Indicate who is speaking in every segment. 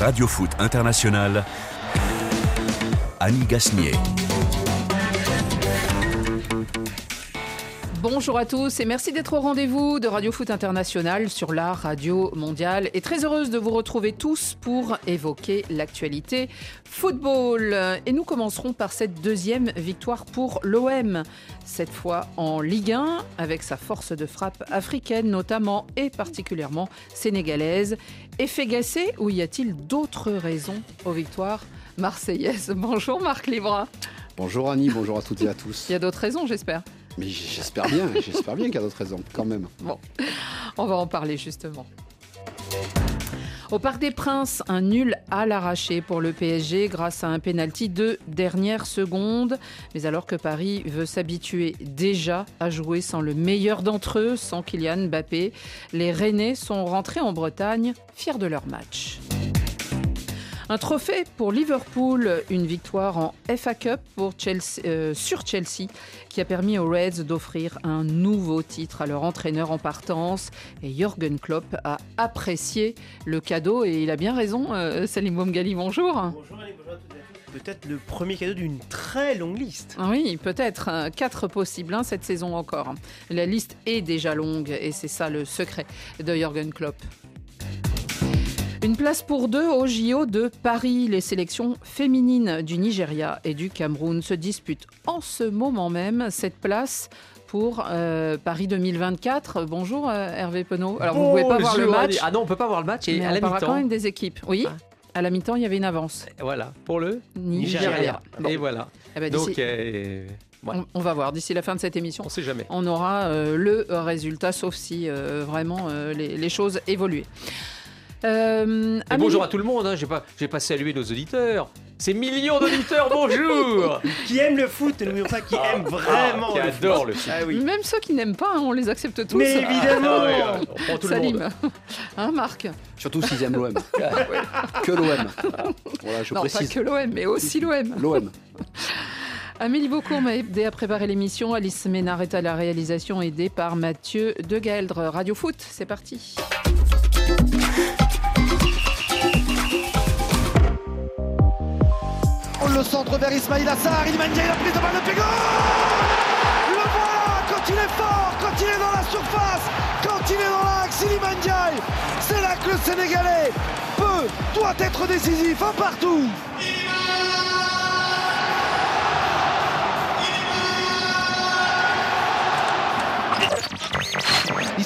Speaker 1: Radio Foot International, Annie Gasnier.
Speaker 2: Bonjour à tous et merci d'être au rendez-vous de Radio Foot International sur la radio mondiale et très heureuse de vous retrouver tous pour évoquer l'actualité football. Et nous commencerons par cette deuxième victoire pour l'OM, cette fois en Ligue 1 avec sa force de frappe africaine notamment et particulièrement sénégalaise. Effet gassé ou y a-t-il d'autres raisons aux victoires marseillaises? Bonjour Marc Libra.
Speaker 3: Bonjour Annie, bonjour à toutes et à tous.
Speaker 2: Il y a d'autres raisons j'espère.
Speaker 3: Mais j'espère bien, j'espère bien qu'il y a d'autres raisons, quand même.
Speaker 2: Bon, on va en parler justement. Au Parc des Princes, un nul à l'arraché pour le PSG grâce à un pénalty de dernière seconde. Mais alors que Paris veut s'habituer déjà à jouer sans le meilleur d'entre eux, sans Kylian Mbappé, les Rennais sont rentrés en Bretagne fiers de leur match. Un trophée pour Liverpool, une victoire en FA Cup pour Chelsea, euh, sur Chelsea qui a permis aux Reds d'offrir un nouveau titre à leur entraîneur en partance. Et Jürgen Klopp a apprécié le cadeau et il a bien raison. Euh, Salim Bomgali, bonjour.
Speaker 4: Bonjour, bonjour à toutes et à tous. Peut-être le premier cadeau d'une très longue liste.
Speaker 2: Oui, peut-être. Quatre possibles hein, cette saison encore. La liste est déjà longue et c'est ça le secret de Jürgen Klopp. Place pour deux au JO de Paris. Les sélections féminines du Nigeria et du Cameroun se disputent en ce moment même cette place pour euh, Paris 2024. Bonjour euh, Hervé Penaud. Alors vous ne pouvez pas voir le match.
Speaker 5: Ah non, on peut pas voir le match. Et
Speaker 2: mais
Speaker 5: à
Speaker 2: on
Speaker 5: la
Speaker 2: parlera quand même des équipes. Oui.
Speaker 5: Ah.
Speaker 2: À la mi-temps, il y avait une avance.
Speaker 5: Voilà, pour le
Speaker 2: Nigeria. Bon.
Speaker 5: Et voilà.
Speaker 2: Eh ben,
Speaker 5: Donc, euh,
Speaker 2: on, on va voir d'ici la fin de cette émission.
Speaker 5: on sait jamais.
Speaker 2: On aura euh, le résultat, sauf si euh, vraiment les, les choses évoluent. Euh, Amélie-
Speaker 5: bonjour à tout le monde. Hein. J'ai pas, j'ai pas salué nos auditeurs. Ces millions d'auditeurs, bonjour.
Speaker 4: Qui aime le foot, n'oublions pas qui aime vraiment
Speaker 5: Ah, qui
Speaker 4: le foot.
Speaker 5: adore le foot.
Speaker 4: Ah oui.
Speaker 2: Même ceux qui n'aiment pas, hein, on les accepte tous.
Speaker 4: Mais évidemment
Speaker 5: Ah ouais, on prend tout le monde.
Speaker 2: Hein, Marc
Speaker 3: Surtout s'ils aiment l'OM. que l'OM. Voilà, je
Speaker 2: Non,
Speaker 3: précise.
Speaker 2: pas que l'OM, mais aussi l'OM.
Speaker 3: L'OM.
Speaker 2: Amélie Beaucourt m'a aidé à préparer l'émission. Alice Ménard est à la réalisation, aidée par Mathieu Degaeldre. Radio Foot, c'est parti.
Speaker 6: Le centre vers Ismail Assar, il manie la prise de balle de Pigo Le voilà quand il est fort, quand il est dans la surface, quand il est dans l'axe, Iliman Ndiaye C'est là que le Sénégalais peut, doit être décisif, un partout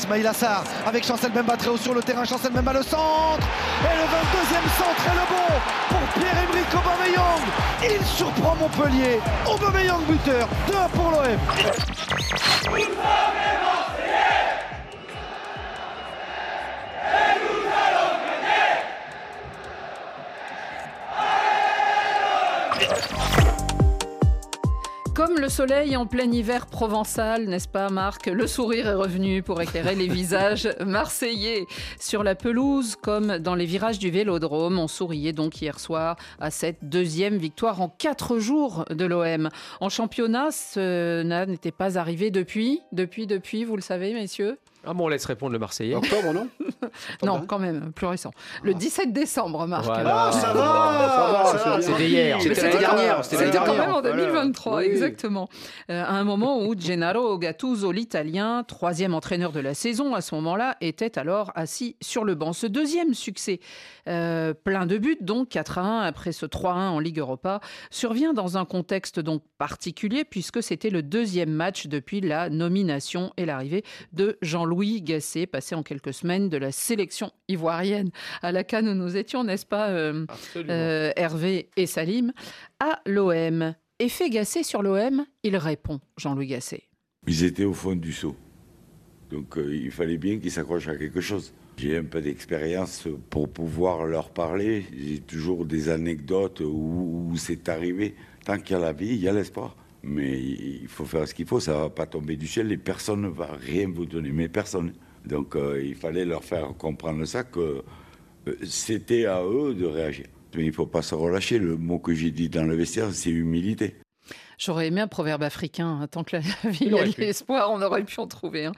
Speaker 6: Ismail Assar avec Chancel Bemba très haut sur le terrain, Chancel Bemba le centre et le 22e centre est le bon pour Pierre-Emerick Aubameyang. Il surprend Montpellier. Aubameyang buteur, 2-1 pour l'OM.
Speaker 2: Soleil en plein hiver provençal, n'est-ce pas Marc? Le sourire est revenu pour éclairer les visages marseillais. Sur la pelouse, comme dans les virages du Vélodrome, on souriait donc hier soir à cette deuxième victoire en quatre jours de l'OM. En championnat, cela n'était pas arrivé depuis, depuis, depuis, vous le savez messieurs?
Speaker 5: Ah bon, on laisse répondre le Marseillais.
Speaker 3: Octobre, non
Speaker 2: Non, quand même, plus récent. Le 17 décembre, Marc.
Speaker 5: Voilà.
Speaker 4: Ah, ça va, ça va.
Speaker 5: C'était hier.
Speaker 3: C'était l'année
Speaker 2: c'était
Speaker 3: dernière. C'était
Speaker 2: quand
Speaker 3: dernière.
Speaker 2: même en 2023,
Speaker 3: Oui.
Speaker 2: exactement. Euh, à un moment où Gennaro Gattuso, l'Italien, troisième entraîneur de la saison à ce moment-là, était alors assis sur le banc. Ce deuxième succès, euh, plein de buts, donc 4 à 1 après ce 3 à 1 en Ligue Europa, survient dans un contexte donc particulier puisque c'était le deuxième match depuis la nomination et l'arrivée de Jean-Louis Gasset, passé en quelques semaines de la sélection ivoirienne à laquelle nous nous étions, n'est-ce pas euh, euh, Hervé et Salim, à l'OM. Effet Gasset sur l'OM, il répond, Jean-Louis Gasset.
Speaker 7: Ils étaient au fond du seau. Donc euh, il fallait bien qu'ils s'accrochent à quelque chose. J'ai un peu d'expérience pour pouvoir leur parler. J'ai toujours des anecdotes où, où c'est arrivé. Tant qu'il y a la vie, il y a l'espoir. Mais il faut faire ce qu'il faut, ça ne va pas tomber du ciel et personne ne va rien vous donner, mais personne. Donc euh, il fallait leur faire comprendre ça, que euh, c'était à eux de réagir. Mais il ne faut pas se relâcher. Le mot que j'ai dit dans le vestiaire, c'est humilité.
Speaker 2: J'aurais aimé un proverbe africain. hein, Tant que la vie
Speaker 5: Il
Speaker 2: a
Speaker 5: pu.
Speaker 2: l'espoir, on aurait pu en trouver. un.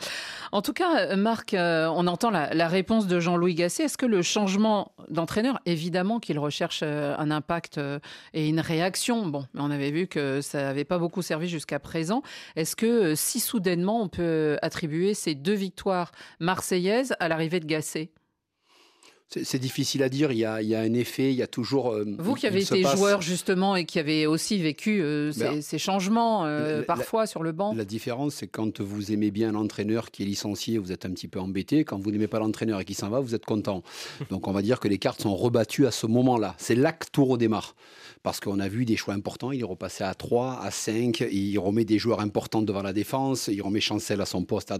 Speaker 2: En tout cas, euh, Marc, euh, on entend la, la réponse de Jean-Louis Gasset. Est-ce que le changement d'entraîneur, évidemment qu'il recherche euh, un impact euh, et une réaction, bon, on avait vu que ça n'avait pas beaucoup servi jusqu'à présent. Est-ce que si soudainement on peut attribuer ces deux victoires marseillaises à l'arrivée de Gasset?
Speaker 3: C'est difficile à dire. Il y, a, il y a un effet, il y a toujours. euh,
Speaker 2: Vous qui avez été
Speaker 3: passe-
Speaker 2: joueur justement et qui avez aussi vécu euh, ces,
Speaker 3: Ben,
Speaker 2: ces changements euh,
Speaker 3: la-
Speaker 2: parfois sur le banc.
Speaker 3: La différence, c'est quand vous aimez bien l'entraîneur qui est licencié, vous êtes un petit peu embêté. Quand vous n'aimez pas l'entraîneur et qui s'en va, vous êtes content. Donc on va dire que les cartes sont rebattues à ce moment-là. C'est là que tout redémarre. Parce qu'on a vu des choix importants. Il est repassé à 3, à 5. Il remet des joueurs importants devant la défense. Il remet Chancel à son poste. à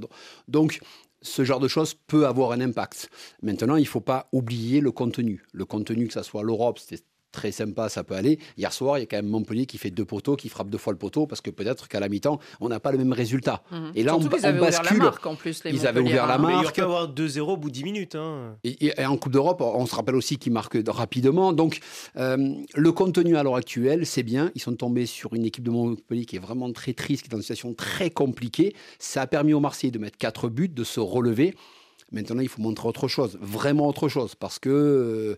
Speaker 3: Donc ce genre de choses peut avoir un impact. Maintenant, il ne faut pas oublier le contenu. Le contenu, que ce soit l'Europe, c'était très sympa, ça peut aller. Hier soir, il y a quand même Montpellier qui fait deux poteaux, qui frappe deux fois le poteau, parce que peut-être qu'à la mi-temps, on n'a pas le même résultat.
Speaker 2: Mhm.
Speaker 3: Et là,
Speaker 2: Surtout
Speaker 3: on,
Speaker 2: qu'ils
Speaker 3: on
Speaker 2: avaient ouvert la
Speaker 3: bascule.
Speaker 2: marque en plus. Les
Speaker 3: Ils avaient ouvert la
Speaker 2: Montpelliérains.
Speaker 4: Mais il
Speaker 3: marque.
Speaker 4: pu avoir 2-0 au bout de 10 minutes. hein.
Speaker 3: Et, et en Coupe d'Europe, on se rappelle aussi qu'ils marquent rapidement. Donc, euh, le contenu à l'heure actuelle, c'est bien. Ils sont tombés sur une équipe de Montpellier qui est vraiment très triste, qui est dans une situation très compliquée. Ça a permis aux Marseillais de mettre quatre buts, de se relever. Maintenant, il faut montrer autre chose, vraiment autre chose, parce que euh,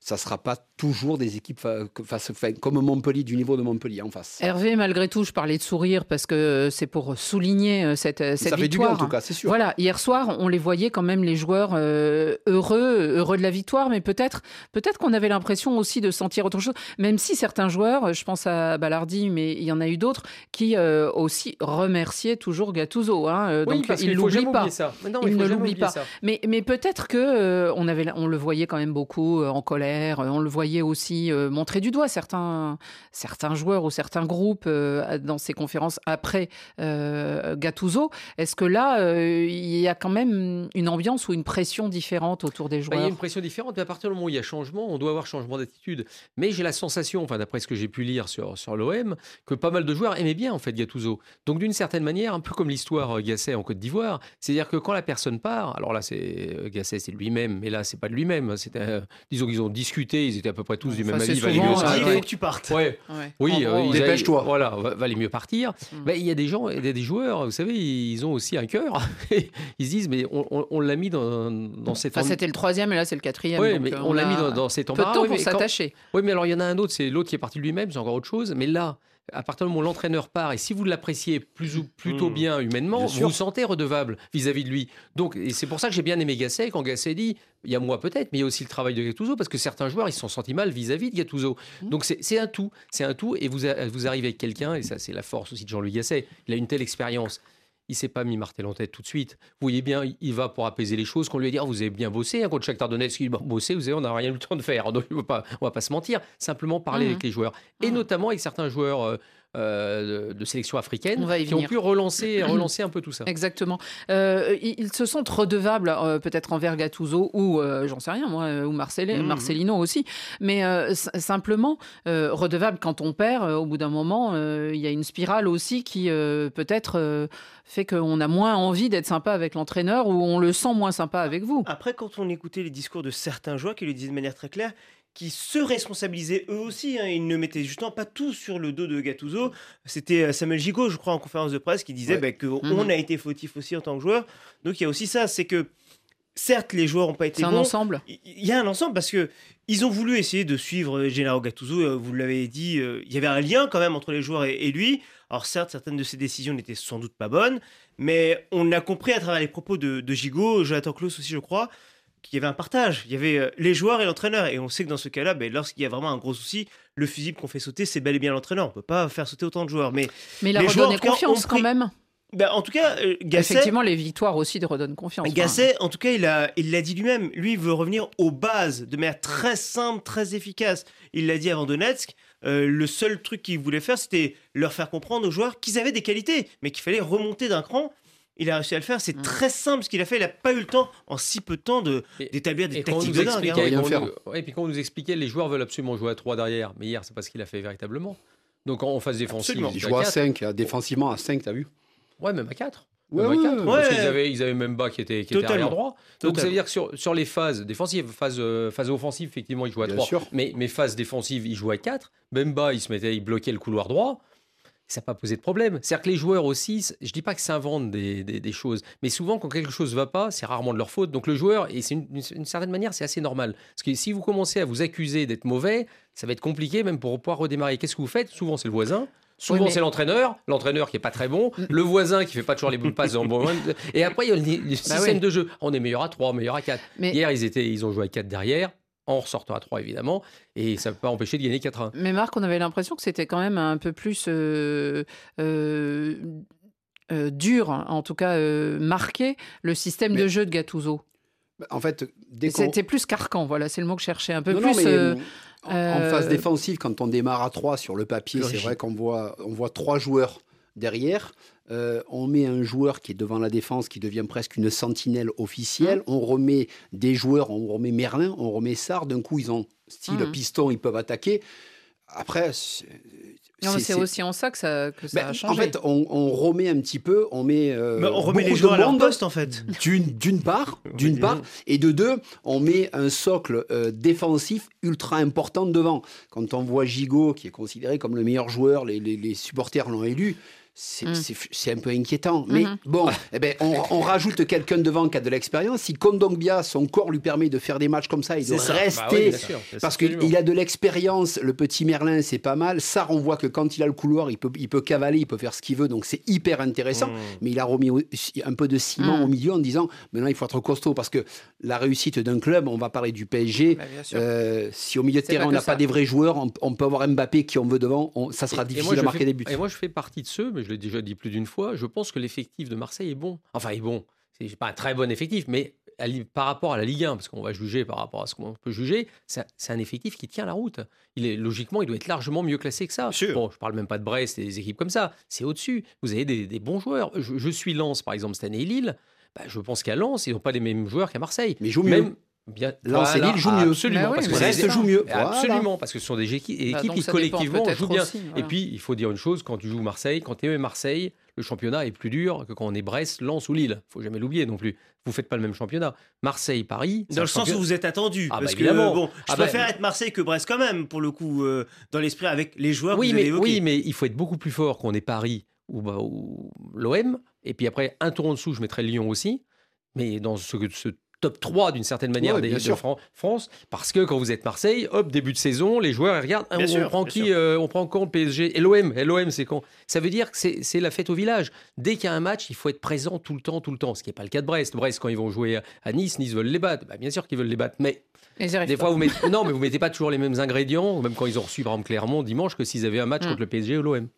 Speaker 3: ça ne sera pas toujours des équipes que- face, enfin, comme Montpellier, du niveau de Montpellier en face.
Speaker 2: Hervé, malgré tout, je parlais de sourire parce que euh, c'est pour souligner euh, cette, euh, cette
Speaker 3: ça fait du bien
Speaker 2: victoire.
Speaker 3: en tout cas, c'est sûr.
Speaker 2: Voilà, hier soir, on les voyait quand même les joueurs euh, heureux, heureux de la victoire, mais peut-être, peut-être qu'on avait l'impression aussi de sentir autre chose. Même si certains joueurs, je pense à Ballardi, mais il y en a eu d'autres qui euh, aussi remerciaient toujours Gattuso. Hein, euh,
Speaker 5: Oui,
Speaker 2: donc
Speaker 5: parce
Speaker 2: il
Speaker 5: faut
Speaker 2: l'oublie pas.
Speaker 5: ça. Non,
Speaker 2: Il
Speaker 5: il faut
Speaker 2: ne l'oublie pas.
Speaker 5: ça.
Speaker 2: Mais, mais peut-être que euh, on avait, on le voyait quand même beaucoup euh, en colère. Euh, On le voyait aussi euh, montrer du doigt certains, certains joueurs ou certains groupes euh, dans ces conférences après Gattuso. Est-ce que là, il y a quand même une ambiance ou une pression différente autour des
Speaker 5: Bah, il y a
Speaker 2: joueurs
Speaker 5: une pression différente, mais à partir du moment où il y a changement, on doit avoir changement d'attitude. Mais j'ai la sensation, enfin d'après ce que j'ai pu lire sur, sur l'OM, que pas mal de joueurs aimaient bien en fait Gattuso. Donc d'une certaine manière, un peu comme l'histoire Gasset en Côte d'Ivoire, c'est-à-dire que quand la personne part, alors là c'est Gasset c'est lui-même, mais là c'est pas de lui-même. C'était, euh, disons qu'ils ont discuté, ils étaient à peu près tous du même avis. valait mieux
Speaker 4: Il
Speaker 5: s'arrêter.
Speaker 4: faut que tu partes.
Speaker 5: Ouais.
Speaker 2: Ouais.
Speaker 5: Oui, euh, ils
Speaker 3: Dépêche-toi.
Speaker 5: Voilà, va- valait mieux partir.
Speaker 2: Mm.
Speaker 5: Il y a des gens, il y a des joueurs, vous savez, ils ont aussi un cœur. ils se disent, mais on, on- on l'a mis dans, dans cet
Speaker 2: Enfin,
Speaker 5: en-
Speaker 2: c'était le troisième et là c'est le quatrième. Donc,
Speaker 5: mais
Speaker 2: euh,
Speaker 5: on l'a mis
Speaker 2: a
Speaker 5: dans, dans cet
Speaker 2: peu de
Speaker 5: embarras.
Speaker 2: temps
Speaker 5: Oui,
Speaker 2: pour s'attacher.
Speaker 5: oui, mais alors il y en a un autre, c'est l'autre qui est parti de lui-même, c'est encore autre chose. Mais là, à partir du moment où l'entraîneur part, et si vous l'appréciez plus ou plutôt
Speaker 4: Mm.
Speaker 5: bien humainement,
Speaker 3: Bien
Speaker 5: vous vous sentez redevable vis-à-vis de lui. Donc, et c'est pour ça que j'ai bien aimé Gasset quand Gasset dit, il y a moi peut-être, mais il y a aussi le travail de Gattuso, parce que certains joueurs, ils se sont sentis mal vis-à-vis de Gattuso. Donc c'est un tout, c'est un tout, et vous, vous arrivez avec quelqu'un, et ça c'est la force aussi de Jean-Louis Gasset, il a une telle expérience. Il s'est pas mis martel en tête tout de suite. Vous voyez bien, il- va pour apaiser les choses. Qu'on lui a dit, Ah, vous avez bien bossé, hein, contre Shakhtar Donetsk, il dit, Bon, bossé, vous savez, on n'a rien eu le temps de faire. Donc, on va pas, on va pas se mentir. Simplement parler
Speaker 2: Mhm.
Speaker 5: avec les joueurs. Et
Speaker 2: Mhm.
Speaker 5: notamment avec certains joueurs euh, euh, de, de sélection africaine
Speaker 2: On va y
Speaker 5: qui ont pu relancer, relancer un peu tout ça.
Speaker 2: Exactement. Euh, ils, se sentent redevables, euh, peut-être envers Gattuso ou, euh, j'en sais rien, moi, ou Marcel-
Speaker 4: Mhm.
Speaker 2: Marcelino aussi, mais euh, simplement euh, redevables quand on perd. euh, au bout d'un moment, euh, il y a une spirale aussi qui euh, peut-être euh, fait qu'on a moins envie d'être sympa avec l'entraîneur ou on le sent moins sympa avec vous.
Speaker 4: Après, quand on écoutait les discours de certains joueurs qui le disaient de manière très claire, qui se responsabilisaient eux aussi, hein, ils ne mettaient justement pas tout sur le dos de Gattuso. C'était euh, Samuel Gigot, je crois, en conférence de presse, qui disait
Speaker 3: Ouais.
Speaker 4: bah, qu'on
Speaker 2: Mhm.
Speaker 4: a été fautif aussi en tant que joueur. Donc il y a aussi ça, c'est que certes, les joueurs n'ont pas été
Speaker 2: C'est un ensemble.
Speaker 4: Il y a un ensemble parce que ils ont voulu essayer de suivre euh, Gennaro Gattuso. euh, Vous l'avez dit, il y avait un lien quand même entre les joueurs et, et lui. Alors certes, certaines de ses décisions n'étaient sans doute pas bonnes, mais on a compris à travers les propos de, de Gigot, Jonathan Klaus aussi, je crois, qu'il y avait un partage. Il y avait euh, les joueurs et l'entraîneur. Et on sait que dans ce cas-là, ben, lorsqu'il y a vraiment un gros souci, le fusible qu'on fait sauter, c'est bel et bien l'entraîneur. On peut pas faire sauter autant de joueurs. Mais
Speaker 2: Mais il a
Speaker 4: Les joueurs, en
Speaker 2: redonné
Speaker 4: tout cas,
Speaker 2: confiance quand même.
Speaker 4: ben, en tout cas, euh, Gasset,
Speaker 2: Effectivement, les victoires aussi redonnent confiance.
Speaker 4: Gasset, en tout cas, il a, il l'a dit lui-même. Lui, il veut revenir aux bases de manière très simple, très efficace. Il l'a dit avant Donetsk. Euh, le seul truc qu'il voulait faire, c'était leur faire comprendre aux joueurs qu'ils avaient des qualités, mais qu'il fallait remonter d'un cran. Il a réussi à le faire. C'est
Speaker 2: Mm.
Speaker 4: très simple ce qu'il a fait. Il n'a pas eu le temps, en si peu de temps, de, d'établir des tactiques de dingue. hein.
Speaker 5: nous- et puis quand on nous expliquait, les joueurs veulent absolument jouer à 3 derrière. Mais hier, c'est pas ce qu'il a fait véritablement. Donc en phase défensive,
Speaker 4: Absolument.
Speaker 5: il
Speaker 3: Il
Speaker 5: joue
Speaker 3: joue à
Speaker 5: quatre.
Speaker 3: 5, défensivement à 5, t'as vu
Speaker 5: Ouais, même à 4.
Speaker 3: Ouais,
Speaker 5: Même à
Speaker 3: ouais,
Speaker 5: quatre,
Speaker 3: ouais.
Speaker 5: Parce
Speaker 4: Ouais.
Speaker 5: qu'ils avaient, ils avaient même bas qui était, qui était
Speaker 4: Totalement.
Speaker 5: arrière droit. Donc ça veut dire que sur, sur les phases défensives, phase, euh, phase offensive, effectivement, il jouait à
Speaker 3: Bien
Speaker 5: 3.
Speaker 3: sûr.
Speaker 5: Mais, mais phase défensive, il jouait à 4. Bemba, il se mettait, il bloquait le couloir droit. Ça n'a pas posé de problème. C'est-à-dire que les joueurs aussi, je dis pas que s'inventent des, des- des choses, mais souvent quand quelque chose va pas, c'est rarement de leur faute. Donc le joueur, et c'est une, certaine manière, c'est assez normal. Parce que si vous commencez à vous accuser d'être mauvais, ça va être compliqué même pour pouvoir redémarrer. Qu'est-ce que vous faites? Souvent c'est le voisin. Souvent,
Speaker 2: Oui, mais-
Speaker 5: c'est l'entraîneur, l'entraîneur qui est pas très bon, le voisin qui fait pas toujours les bonnes passes. Et après, il y a le, le système
Speaker 2: Bah oui.
Speaker 5: de jeu. On est meilleur à 3, meilleur à 4.
Speaker 2: Mais-
Speaker 5: Hier, ils, étaient, ils ont joué à 4 derrière, en ressortant à 3 évidemment, et ça ne peut pas empêcher de gagner 4-1.
Speaker 2: Mais Marc, on avait l'impression que c'était quand même un peu plus euh, euh, euh, dur, en tout cas euh, marqué, le système
Speaker 3: Mais-
Speaker 2: de jeu de Gattuso.
Speaker 3: En fait.
Speaker 2: C'était plus carcan, voilà, c'est le mot que je cherchais. Un peu
Speaker 3: Non,
Speaker 2: plus.
Speaker 3: non, mais,
Speaker 2: euh,
Speaker 3: en, en phase défensive, quand on démarre à 3 sur le papier, c'est vrai qu'on voit, on voit trois joueurs derrière. Euh, on met un joueur qui est devant la défense, qui devient presque une sentinelle officielle. On remet des joueurs, on remet Merlin, on remet Sarr. D'un coup, ils ont style
Speaker 2: Mhm.
Speaker 3: piston, ils peuvent attaquer. Après, c'est-
Speaker 2: aussi en ça que ça, que ça
Speaker 3: Ben,
Speaker 2: a
Speaker 3: en
Speaker 2: changé.
Speaker 3: fait, on, on remet un petit peu, on met, euh,
Speaker 4: Mais on remet les
Speaker 3: beaucoup de
Speaker 4: joueurs à leur poste en fait.
Speaker 3: d'une part, d'une part, et de deux, on met un socle euh, défensif ultra important devant. Quand on voit Gigot, qui est considéré comme le meilleur joueur, les, les- les supporters l'ont élu. C'est
Speaker 2: Mm.
Speaker 3: c'est- un peu inquiétant. Mais
Speaker 2: Mhm.
Speaker 3: bon, eh ben, on, on rajoute quelqu'un devant qui a de l'expérience. Si Kondogbia, son corps lui permet de faire des matchs comme ça et de rester
Speaker 5: Bah oui, bien sûr,
Speaker 3: parce qu'il a de l'expérience, le petit Merlin, c'est pas mal. Ça, on voit que quand il a le couloir, il peut, il peut cavaler, il peut faire ce qu'il veut, donc c'est hyper intéressant.
Speaker 4: Mmh.
Speaker 3: Mais il a remis un peu de ciment
Speaker 2: Mm.
Speaker 3: au milieu en disant maintenant il faut être costaud parce que la réussite d'un club, on va parler du PSG.
Speaker 2: Bah, bien
Speaker 3: euh, si au milieu de terrain on n'a pas des vrais joueurs, on, on peut avoir Mbappé qui on veut devant, on- ça sera
Speaker 5: Et- et
Speaker 3: difficile
Speaker 5: moi,
Speaker 3: à marquer
Speaker 5: fais-
Speaker 3: des buts.
Speaker 5: Et moi, je fais partie de ceux, mais je l'ai déjà dit plus d'une fois, je pense que l'effectif de Marseille est bon. Enfin, est bon. C'est pas un très bon effectif, mais par rapport à la Ligue 1, parce qu'on va juger par rapport à ce qu'on peut juger, c'est un- effectif qui tient la route. Il est, logiquement, il doit être largement mieux classé que ça.
Speaker 4: Sûr.
Speaker 5: Bon, je parle même pas de Brest et des équipes comme ça. C'est au-dessus. Vous avez des, des bons joueurs. Je, je suis Lens, par exemple, cette année et Lille. Bah, je pense qu'à Lens, ils n'ont pas les mêmes joueurs qu'à Marseille.
Speaker 3: Mais ils jouent mieux.
Speaker 5: Même, bien,
Speaker 3: Lens et Lille jouent mieux.
Speaker 5: Absolument.
Speaker 2: Bah oui,
Speaker 5: parce que
Speaker 3: Brest joue mieux. Voilà.
Speaker 5: Absolument, parce que ce sont des équipes,
Speaker 2: Bah,
Speaker 5: qui collectivement jouent bien.
Speaker 2: aussi,
Speaker 5: Et puis, il faut dire une chose, quand tu joues Marseille, quand tu es Marseille, le championnat est plus dur que quand on est Brest, Lens ou Lille. faut jamais l'oublier non plus. Vous faites pas le même championnat. Marseille, Paris.
Speaker 4: Dans le sens où vous êtes attendu.
Speaker 5: Ah, bah,
Speaker 4: parce que bon, je
Speaker 5: Ah, bah,
Speaker 4: préfère être Marseille que Brest quand même, pour le coup, euh, dans l'esprit avec les joueurs
Speaker 5: Oui
Speaker 4: que vous avez
Speaker 5: mais, oui, mais il faut être beaucoup plus fort qu'on est Paris ou, bah, ou l'OM. Et puis après, un tour en dessous, je mettrais Lyon aussi. Mais dans ce, ce top 3, d'une certaine manière,
Speaker 3: Ouais,
Speaker 5: des, de. Fran- France. Parce que quand vous êtes Marseille, hop, début de saison, les joueurs ils regardent.
Speaker 4: Bien
Speaker 5: on,
Speaker 4: sûr,
Speaker 5: prend qui euh, On prend quand le PSG Et l'OM l'OM, c'est quand? Ça veut dire que c'est c'est la fête au village. Dès qu'il y a un match, il faut être présent tout le temps, tout le temps. Ce qui n'est pas le cas de Brest. Brest, quand ils vont jouer à Nice, Nice veulent les battre. Bah, bien sûr qu'ils veulent les battre. Mais Des
Speaker 2: pas.
Speaker 5: fois, vous mettez, non, mais vous mettez pas toujours les mêmes ingrédients, même quand ils ont reçu, par exemple, Clermont dimanche, que s'ils avaient un match
Speaker 2: Mm.
Speaker 5: contre le PSG ou l'OM.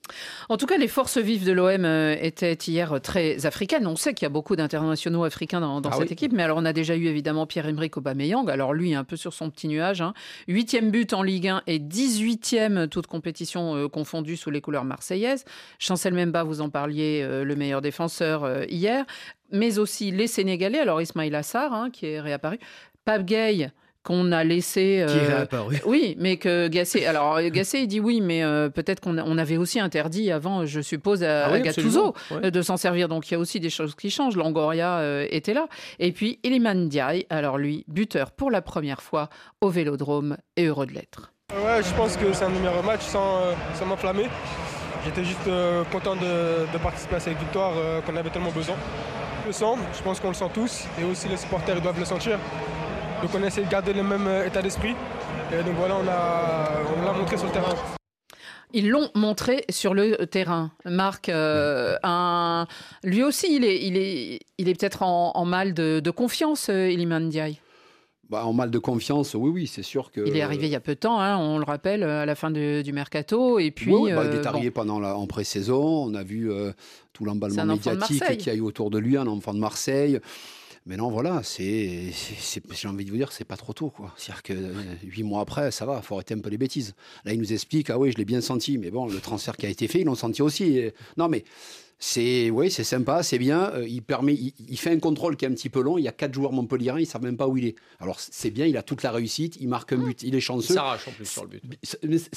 Speaker 2: En tout cas, les forces vives de l'OM euh, étaient hier très africaines. On sait qu'il y a beaucoup d'internationaux africains dans, dans
Speaker 5: Ah
Speaker 2: cette
Speaker 5: oui.
Speaker 2: équipe, mais alors on a déjà eu évidemment Pierre-Emerick Aubameyang. Alors lui, un peu sur son petit nuage. hein. Huitième but en Ligue 1 et 18e toute compétition euh, confondue sous les couleurs marseillaises. Chancel Memba, vous en parliez, euh, le meilleur défenseur euh, hier. Mais aussi les Sénégalais. Alors Ismail Assar, hein, qui est réapparu. Pape Gay, qu'on a laissé...
Speaker 4: Qui est
Speaker 2: euh,
Speaker 4: réapparu.
Speaker 2: oui, mais que Gasset. Alors Gasset, il dit oui, mais euh, peut-être qu'on on avait aussi interdit avant, je suppose, à,
Speaker 5: Ah oui,
Speaker 2: à Gattuso
Speaker 5: absolument. Ouais.
Speaker 2: euh, de s'en servir. Donc il y a aussi des choses qui changent. Langoria euh, était là. Et puis Iliman Ndiaye, alors lui, buteur pour la première fois au Vélodrome et heureux de l'être.
Speaker 8: Ouais, je pense que c'est un numéro match sans, euh, sans m'enflammer. J'étais juste euh, content de, de participer à cette victoire euh, qu'on avait tellement besoin. Je le sens, je pense qu'on le sent tous, et aussi les supporters ils doivent le sentir. Donc on essaie de garder le même euh, état d'esprit. Et donc voilà, on a- on l'a montré sur le terrain.
Speaker 2: Ils l'ont montré sur le terrain. Marc, euh, un... lui aussi, il est, il est, il est peut-être en, en mal de, de confiance, euh, Iliman Ndiaye.
Speaker 3: Bah, en mal de confiance, oui, oui, c'est sûr que.
Speaker 2: Il est arrivé il y a peu de temps, hein, on le rappelle, à la fin de- du mercato. Et puis,
Speaker 3: Oui, oui, bah, il est arrivé pendant la, en pré-saison. On a vu euh, tout l'emballement médiatique qu'il y a eu autour de lui, un enfant de Marseille. Mais non, voilà, c'est, j'ai envie de vous dire, c'est pas trop tôt, quoi. C'est-à-dire que euh, huit mois après, ça va, faut arrêter un peu les bêtises. Là, il nous explique, ah oui, je l'ai bien senti, mais bon, le transfert qui a été fait, ils l'ont senti aussi. Non, mais c'est, oui, c'est sympa, c'est bien. Euh, il permet, il, il fait un contrôle qui est un petit peu long. Il y a quatre joueurs montpelliérains, ils savent même pas où il est. Alors c'est bien, il a toute la réussite, il marque un but, il est
Speaker 5: Il
Speaker 3: chanceux.
Speaker 5: s'arrache en plus sur le but.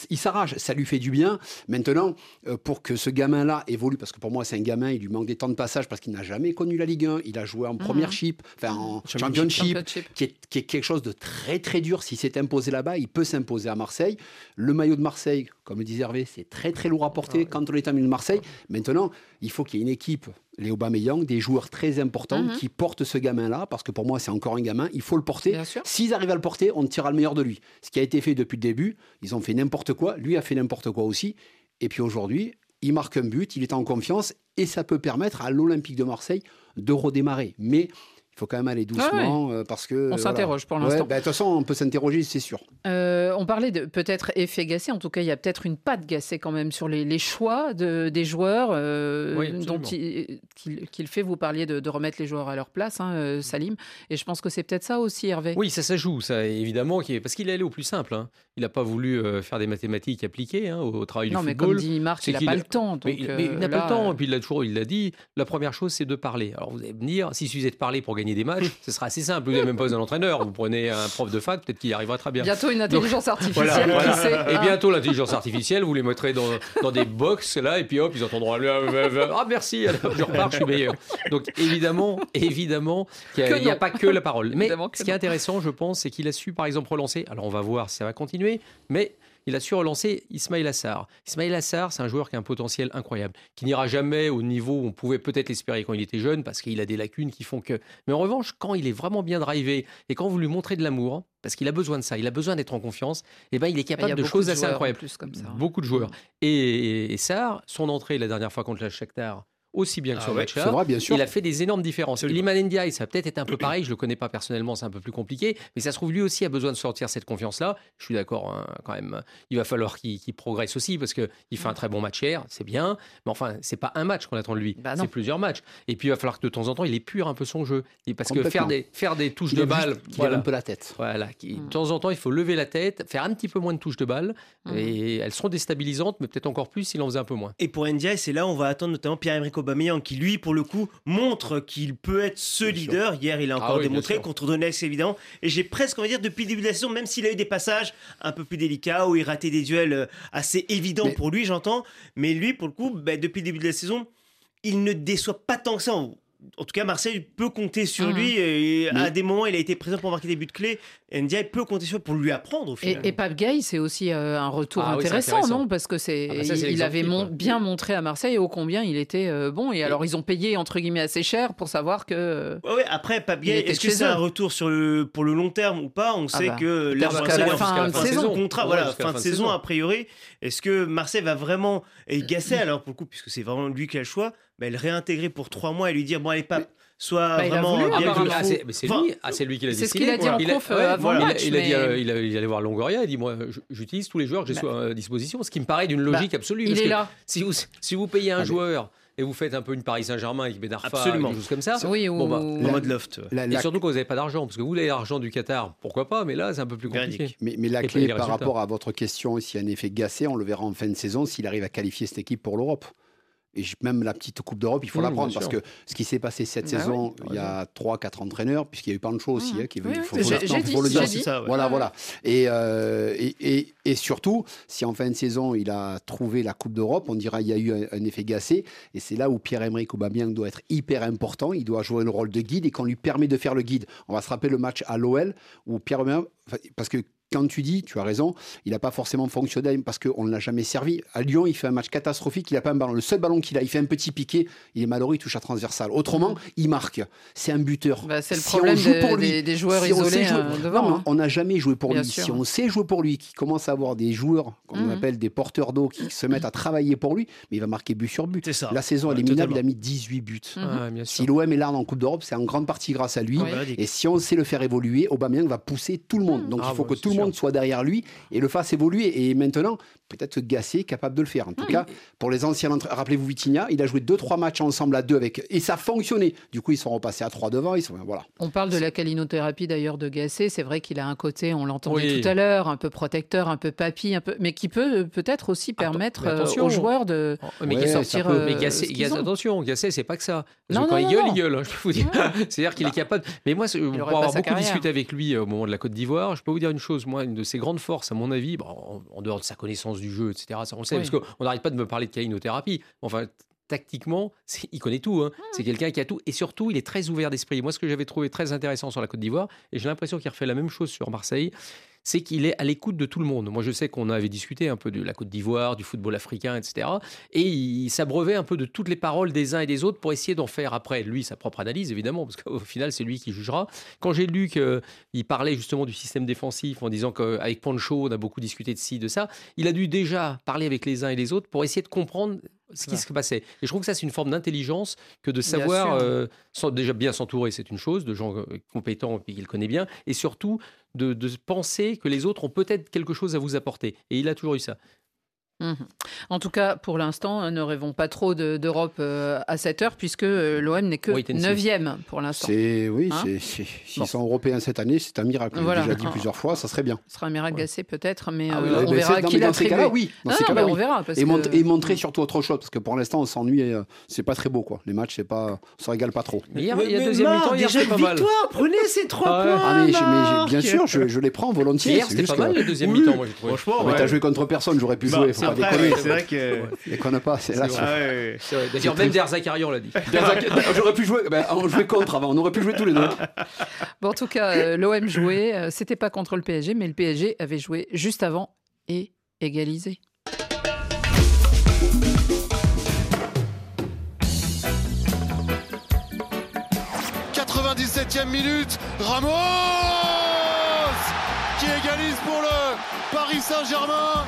Speaker 3: Il s'arrache, ça lui fait du bien. Maintenant, euh, pour que ce gamin-là évolue, parce que pour moi c'est un gamin, il lui manque des temps de passage parce qu'il n'a jamais connu la Ligue 1, il a joué en première chip, enfin en championship,
Speaker 2: Championship.
Speaker 3: qui est, qui est quelque chose de très très dur. S'il s'est imposé là-bas, il peut s'imposer à Marseille. Le maillot de Marseille, Comme le disait Hervé, c'est très très lourd à porter quand on est en milieu de Marseille. Maintenant, il faut qu'il y ait une équipe, les Aubameyang, des joueurs très importants
Speaker 2: Mhm.
Speaker 3: qui portent ce gamin-là, parce que pour moi, c'est encore un gamin, il faut le porter. S'ils arrivent à le porter, on tirera le meilleur de lui. Ce qui a été fait depuis le début, ils ont fait n'importe quoi, lui a fait n'importe quoi aussi. Et puis aujourd'hui, il marque un but, il est en confiance, et ça peut permettre à l'Olympique de Marseille de redémarrer. Mais il faut quand même aller doucement, euh, parce que... voilà.
Speaker 2: s'interroge pour
Speaker 3: Ouais,
Speaker 2: l'instant.
Speaker 3: bah, De toute façon, on peut s'interroger, c'est sûr.
Speaker 2: Euh, on parlait de peut-être effet Gasset. En tout cas, il y a peut-être une patte Gasset quand même sur les, les choix de, des joueurs euh,
Speaker 5: Oui,
Speaker 2: dont il, qu'il, qu'il fait. Vous parliez de, de remettre les joueurs à leur place, hein, euh, Salim. Et je pense que c'est peut-être ça aussi, Hervé.
Speaker 5: Oui, ça, ça joue, ça, évidemment, parce qu'il est allé au plus simple. hein. Il n'a pas voulu euh, faire des mathématiques appliquées hein, au, travail
Speaker 2: non,
Speaker 5: du
Speaker 2: mais comme
Speaker 5: football.
Speaker 2: dit Marc,
Speaker 5: c'est
Speaker 2: il n'a pas
Speaker 5: a-
Speaker 2: le temps. donc,
Speaker 5: il- mais il
Speaker 2: euh,
Speaker 5: n'a pas le temps, et puis il l'a toujours, il l'a dit. La première chose, c'est de parler. Alors vous allez me dire, s'il suffisait de parler pour gagner des matchs, ce sera assez simple. Vous n'avez même pas besoin d'un entraîneur. Vous prenez un prof de fac, peut-être qu'il y arrivera très bien.
Speaker 2: Bientôt une intelligence artificielle.
Speaker 5: Voilà, voilà.
Speaker 2: qui sait,
Speaker 5: Et
Speaker 2: hein.
Speaker 5: bientôt l'intelligence artificielle, vous les mettrez dans, dans des box là, et puis hop, ils entendront ah merci, alors, je repars, je suis meilleur. Donc évidemment, évidemment,
Speaker 2: Que
Speaker 5: n'y a pas que la parole. Mais ce qui est intéressant, je pense, c'est qu'il a su par exemple relancer. Alors on va voir si ça va continuer, mais il a su relancer Ismail Assar. Ismail Assar, c'est un joueur qui a un potentiel incroyable, qui n'ira jamais au niveau où on pouvait peut-être l'espérer quand il était jeune, parce qu'il a des lacunes qui font que. Mais en revanche, quand il est vraiment bien drivé et quand vous lui montrez de l'amour, parce qu'il a besoin de ça, il a besoin d'être en confiance, et ben il est
Speaker 2: Il
Speaker 5: capable de choses assez incroyables.
Speaker 2: plus comme ça. hein.
Speaker 5: Beaucoup de joueurs. Et, et Sarr, son entrée la dernière fois contre la Shakhtar, aussi bien que
Speaker 4: Ah
Speaker 5: sur le
Speaker 4: ouais,
Speaker 5: match
Speaker 3: C'est vrai, bien sûr.
Speaker 5: il a fait des énormes différences. Iliman Ndiaye, ça a peut-être été un peu pareil, je le connais pas personnellement, c'est un peu plus compliqué, mais ça se trouve lui aussi a besoin de sortir cette confiance-là. Je suis d'accord hein, quand même. Il va falloir qu'il qu'il progresse aussi parce que il fait un très bon match hier, c'est bien, mais enfin c'est pas un match qu'on attend de lui,
Speaker 2: Bah
Speaker 5: c'est plusieurs matchs. Et puis il va falloir que de temps en temps il épure un peu son jeu, Et parce que faire des faire des touches
Speaker 3: Il
Speaker 5: de balle,
Speaker 3: qu'il lève
Speaker 5: voilà.
Speaker 3: un peu la tête.
Speaker 5: Voilà, qui-
Speaker 2: Mm.
Speaker 5: de temps en temps, il faut lever la tête, faire un petit peu moins de touches de balle,
Speaker 2: Mm.
Speaker 5: et elles seront déstabilisantes, mais peut-être encore plus s'il en faisait un peu moins.
Speaker 4: Et pour NDI, c'est là où on va attendre notamment Pierre-Emerick Aubameyang qui lui pour le coup montre qu'il peut être ce leader. Hier, il a
Speaker 5: Ah
Speaker 4: encore
Speaker 5: oui,
Speaker 4: démontré contre Donetsk évidemment. Et j'ai presque envie de dire depuis le début de la saison, même s'il a eu des passages un peu plus délicats où il ratait des duels euh, assez évidents
Speaker 3: Mais-
Speaker 4: pour lui, j'entends. Mais lui, pour le coup, bah, depuis le début de la saison, il ne déçoit pas tant que ça. En tout cas, Marseille peut compter sur
Speaker 2: Mhm.
Speaker 4: lui. Et
Speaker 3: Mais-
Speaker 4: À des moments, il a été présent pour marquer des buts clés. Et Ndiaye peut compter sur lui pour lui apprendre au
Speaker 2: Et,
Speaker 4: final.
Speaker 2: et Pape Gay, c'est aussi euh, un retour
Speaker 5: Ah oui,
Speaker 2: intéressant, non? Parce que c'est,
Speaker 5: Ah bah ça, c'est
Speaker 2: il, avait mon- bien montré à Marseille ô combien il était euh, bon. Et alors, ils ont payé entre guillemets assez cher pour savoir que. euh,
Speaker 4: Ouais, ouais, après, Pape Gay, est-ce que c'est
Speaker 2: eux.
Speaker 4: un retour sur le, pour le long terme ou pas? On sait
Speaker 2: bah,
Speaker 4: que là, Marseille
Speaker 2: la
Speaker 4: en-
Speaker 2: fin de saison.
Speaker 4: contrat,
Speaker 5: Ouais,
Speaker 4: voilà, fin
Speaker 5: la
Speaker 4: de
Speaker 5: fin de
Speaker 4: saison
Speaker 5: saison.
Speaker 4: a priori. Est-ce que Marseille va vraiment, et Gasset alors pour le coup, puisque c'est vraiment lui qui a le choix, bah, le réintégrer pour trois mois et lui dire, bon allez Pape, sois
Speaker 2: Bah,
Speaker 4: vraiment
Speaker 2: voulu,
Speaker 4: bien
Speaker 5: Ah bah,
Speaker 4: il
Speaker 5: ah, c'est mais c'est
Speaker 4: Enfin,
Speaker 5: lui, ah, c'est lui qui l'a
Speaker 2: C'est ce
Speaker 5: décidé.
Speaker 2: qu'il a dit en
Speaker 5: Il a-
Speaker 2: euh, avant
Speaker 5: voilà.
Speaker 2: le
Speaker 5: Il a-
Speaker 2: match,
Speaker 5: Il a dit, euh, il a- il allait voir Longoria, il dit moi, j'utilise tous les joueurs que j'ai
Speaker 2: Bah,
Speaker 5: sur à disposition, ce qui me paraît d'une logique absolue.
Speaker 2: il
Speaker 5: parce
Speaker 2: est
Speaker 5: que
Speaker 2: là.
Speaker 5: Si vous, si vous payez un
Speaker 3: Ah,
Speaker 5: joueur et vous faites un peu une Paris Saint-Germain avec Ben Arfa,
Speaker 4: Absolument.
Speaker 5: quelque chose comme ça,
Speaker 2: Oui, ou.
Speaker 5: bon, bah,
Speaker 4: en mode loft.
Speaker 3: La-
Speaker 5: et surtout quand vous n'avez pas d'argent, parce que vous avez l'argent du Qatar, pourquoi pas, mais là c'est un peu plus compliqué.
Speaker 3: Mais, mais la
Speaker 5: Et
Speaker 3: clé par
Speaker 5: résultats.
Speaker 3: rapport à votre question, s'il y a un effet gacé, on le verra en fin de saison s'il arrive à qualifier cette équipe pour l'Europe. Et même la petite Coupe d'Europe, il faut
Speaker 5: Mmh,
Speaker 3: la prendre parce que ce qui s'est passé cette
Speaker 2: Bah
Speaker 3: saison,
Speaker 5: oui,
Speaker 3: il y a 3-4 entraîneurs, puisqu'il y a eu Pancho aussi,
Speaker 2: Mmh.
Speaker 3: hein, qui
Speaker 2: Oui,
Speaker 3: il
Speaker 2: oui,
Speaker 3: faut, le dire.
Speaker 2: dit.
Speaker 4: ça, ouais.
Speaker 3: Voilà,
Speaker 2: Ouais,
Speaker 3: voilà. Et, euh, et, et, et surtout, si en fin de saison, il a trouvé la Coupe d'Europe, on dira il y a eu un, un effet gacé. Et c'est là où Pierre-Emerick Aubameyang doit être hyper important. Il doit jouer le rôle de guide et qu'on lui permet de faire le guide. On va se rappeler le match à l'OL où Pierre-Emerick... enfin, Parce que quand tu dis, tu as raison, il n'a pas forcément fonctionné parce qu'on ne l'a jamais servi. À Lyon, il fait un match catastrophique, il n'a pas un ballon. Le seul ballon qu'il a, il fait un petit piqué, il est malheureux, il touche à transversale. Autrement, il marque. C'est un buteur.
Speaker 2: Bah, c'est le
Speaker 3: Si on
Speaker 2: problème
Speaker 3: joue
Speaker 2: de-
Speaker 3: pour lui,
Speaker 2: des, des joueurs
Speaker 3: si on
Speaker 2: isolés euh, devant.
Speaker 3: Non,
Speaker 2: hein.
Speaker 3: on n'a jamais joué pour
Speaker 2: Bien
Speaker 3: lui.
Speaker 2: sûr.
Speaker 3: Si on sait jouer pour lui, qui commence à avoir des joueurs qu'on
Speaker 2: Mhm.
Speaker 3: appelle des porteurs d'eau qui se mettent à travailler pour lui, mais il va marquer but sur but.
Speaker 4: Ça.
Speaker 3: La saison, elle
Speaker 4: Ouais,
Speaker 3: est minable, il a mis 18 buts.
Speaker 2: Mhm.
Speaker 5: Ah, sûr.
Speaker 3: Si l'OM est là en Coupe d'Europe, c'est en grande partie grâce à lui.
Speaker 2: Oui.
Speaker 4: Véridique.
Speaker 3: Et si on sait le faire évoluer, Aubameyang va pousser tout le monde. Donc
Speaker 5: Ah
Speaker 3: il faut
Speaker 5: ouais,
Speaker 3: que tout le
Speaker 5: sûr.
Speaker 3: Monde soit derrière lui et le fasse évoluer. Et maintenant, peut-être que Gasset est capable de le faire. En tout cas, pour les anciens entraîneurs, rappelez-vous Vitinha, il a joué 2-3 matchs ensemble à deux avec et ça fonctionnait. Du coup, ils sont repassés à 3 devant. Ils sont voilà.
Speaker 2: On parle de la calinothérapie d'ailleurs de Gasset. C'est vrai qu'il a un côté, on l'entendait
Speaker 5: Oui.
Speaker 2: tout à l'heure, un peu protecteur, un peu papy, un peu, mais qui peut euh, peut-être aussi permettre euh,
Speaker 5: attention.
Speaker 2: aux joueurs de.
Speaker 5: Oh, Mais,
Speaker 3: Ouais,
Speaker 2: sortir,
Speaker 3: peut.
Speaker 2: euh,
Speaker 5: mais
Speaker 2: ce ont.
Speaker 5: attention, Gasset, c'est pas que ça. Parce
Speaker 2: Non,
Speaker 5: que quand
Speaker 2: non,
Speaker 5: il gueule,
Speaker 2: non.
Speaker 5: il gueule, hein, je peux vous dire. C'est-à-dire qu'il est capable. Mais moi, pour avoir beaucoup
Speaker 2: carrière.
Speaker 5: discuté avec lui au moment de la Côte d'Ivoire, je peux vous dire une chose. Moi, une de ses grandes forces, à mon avis, bon, en, en dehors de sa connaissance du jeu, etc., ça on le sait,
Speaker 2: Oui.
Speaker 5: parce qu'on n'arrête pas de me parler de calinothérapie. Enfin, tactiquement, il connaît tout. hein.
Speaker 2: Ah.
Speaker 5: C'est quelqu'un qui a tout. Et surtout, il est très ouvert d'esprit. Moi, ce que j'avais trouvé très intéressant sur la Côte d'Ivoire, et j'ai l'impression qu'il refait la même chose sur Marseille, c'est qu'il est à l'écoute de tout le monde. Moi, je sais qu'on avait discuté un peu de la Côte d'Ivoire, du football africain, etc. Et il s'abreuvait un peu de toutes les paroles des uns et des autres pour essayer d'en faire après, lui, sa propre analyse, évidemment, parce qu'au final, c'est lui qui jugera. Quand j'ai lu qu'il parlait justement du système défensif en disant qu'avec Pancho, on a beaucoup discuté de ci, de ça, il a dû déjà parler avec les uns et les autres pour essayer de comprendre ce qui se passait. Et je trouve que ça, c'est une forme d'intelligence que de savoir euh, déjà bien s'entourer, c'est une chose, de gens euh, compétents et qu'il connaît bien, et surtout de, de penser que les autres ont peut-être quelque chose à vous apporter. Et il a toujours eu ça.
Speaker 2: Mhm. En tout cas, pour l'instant, euh, ne rêvons pas trop d'Europe euh, à cette heure, puisque euh, l'OM n'est que 9e pour l'instant.
Speaker 3: Oui, hein s'ils sont européens cette année, c'est un miracle. Voilà. déjà dit plusieurs fois, ça serait bien.
Speaker 2: Ce sera un miracle ouais. peut-être, mais ah on verra qui l'a
Speaker 3: ces cas-là, oui. Dans ces cas-là, on verra. et, montrer surtout autre chose, parce que pour l'instant, on s'ennuie. c'est pas très beau, quoi. Les matchs, c'est pas, on se régale pas trop.
Speaker 4: il y a deuxième mi-temps, hier, c'était pas mal. Victoire, prenez ces trois points. Ah,
Speaker 3: mais, bien sûr, je, les prends volontiers.
Speaker 5: Hier, c'était pas mal le deuxième mi-temps, moi, j'ai trouvé.
Speaker 3: Franchement, t'as joué contre personne, j'aurais pu bah, jouer.
Speaker 4: C'est vrai que.
Speaker 3: Et qu'on n'a pas, c'est là.
Speaker 5: D'ailleurs, même Der Zakarian l'a dit.
Speaker 3: J'aurais pu jouer, ben, on jouait contre avant, on aurait pu jouer tous les deux.
Speaker 2: Bon, en tout cas, euh, l'OM jouait, euh, c'était pas contre le PSG, mais le PSG avait joué juste avant et égalisé.
Speaker 6: « 97e minute, Ramos qui égalise pour le Paris Saint-Germain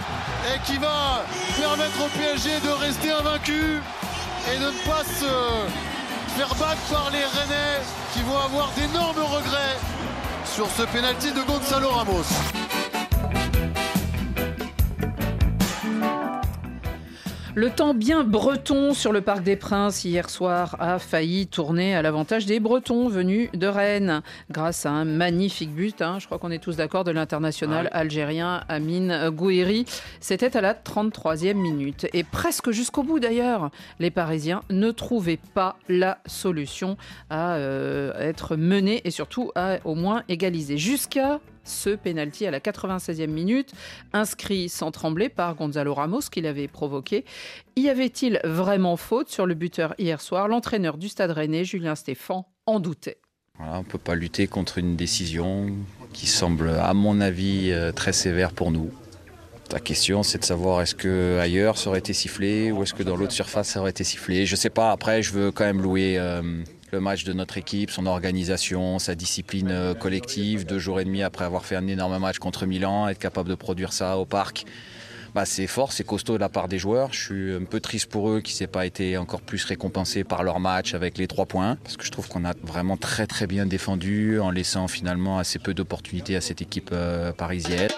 Speaker 6: et qui va permettre au PSG de rester invaincu et de ne pas se faire battre par les Rennais qui vont avoir d'énormes regrets sur ce pénalty de Gonzalo Ramos.
Speaker 2: Le temps bien breton sur le Parc des Princes hier soir a failli tourner à l'avantage des Bretons venus de Rennes grâce à un magnifique but. Hein. je crois qu'on est tous d'accord de l'international algérien Amin Gouiri. C'était à la 33e minute et presque jusqu'au bout d'ailleurs. Les Parisiens ne trouvaient pas la solution à euh, être menés et surtout à au moins égaliser jusqu'à ce pénalty à la 96e minute, inscrit sans trembler par Gonzalo Ramos qui l'avait provoqué. Y avait-il vraiment faute sur le buteur hier soir? L'entraîneur du Stade Rennais, Julien Stéphan, en doutait.
Speaker 9: on ne peut pas lutter contre une décision qui semble, à mon avis, euh, très sévère pour nous. La question, c'est de savoir est-ce que ailleurs ça aurait été sifflé ou est-ce que dans l'autre surface ça aurait été sifflé. Je ne sais pas. Après, je veux quand même louer euh, le match de notre équipe, son organisation, sa discipline euh, collective. Deux jours et demi après avoir fait un énorme match contre Milan, être capable de produire ça au parc. Bah, c'est fort, c'est costaud de la part des joueurs. Je suis un peu triste pour eux qui n'aient pas été encore plus récompensés par leur match avec les trois points. Parce que je trouve qu'on a vraiment très très bien défendu en laissant finalement assez peu d'opportunités à cette équipe euh, parisienne.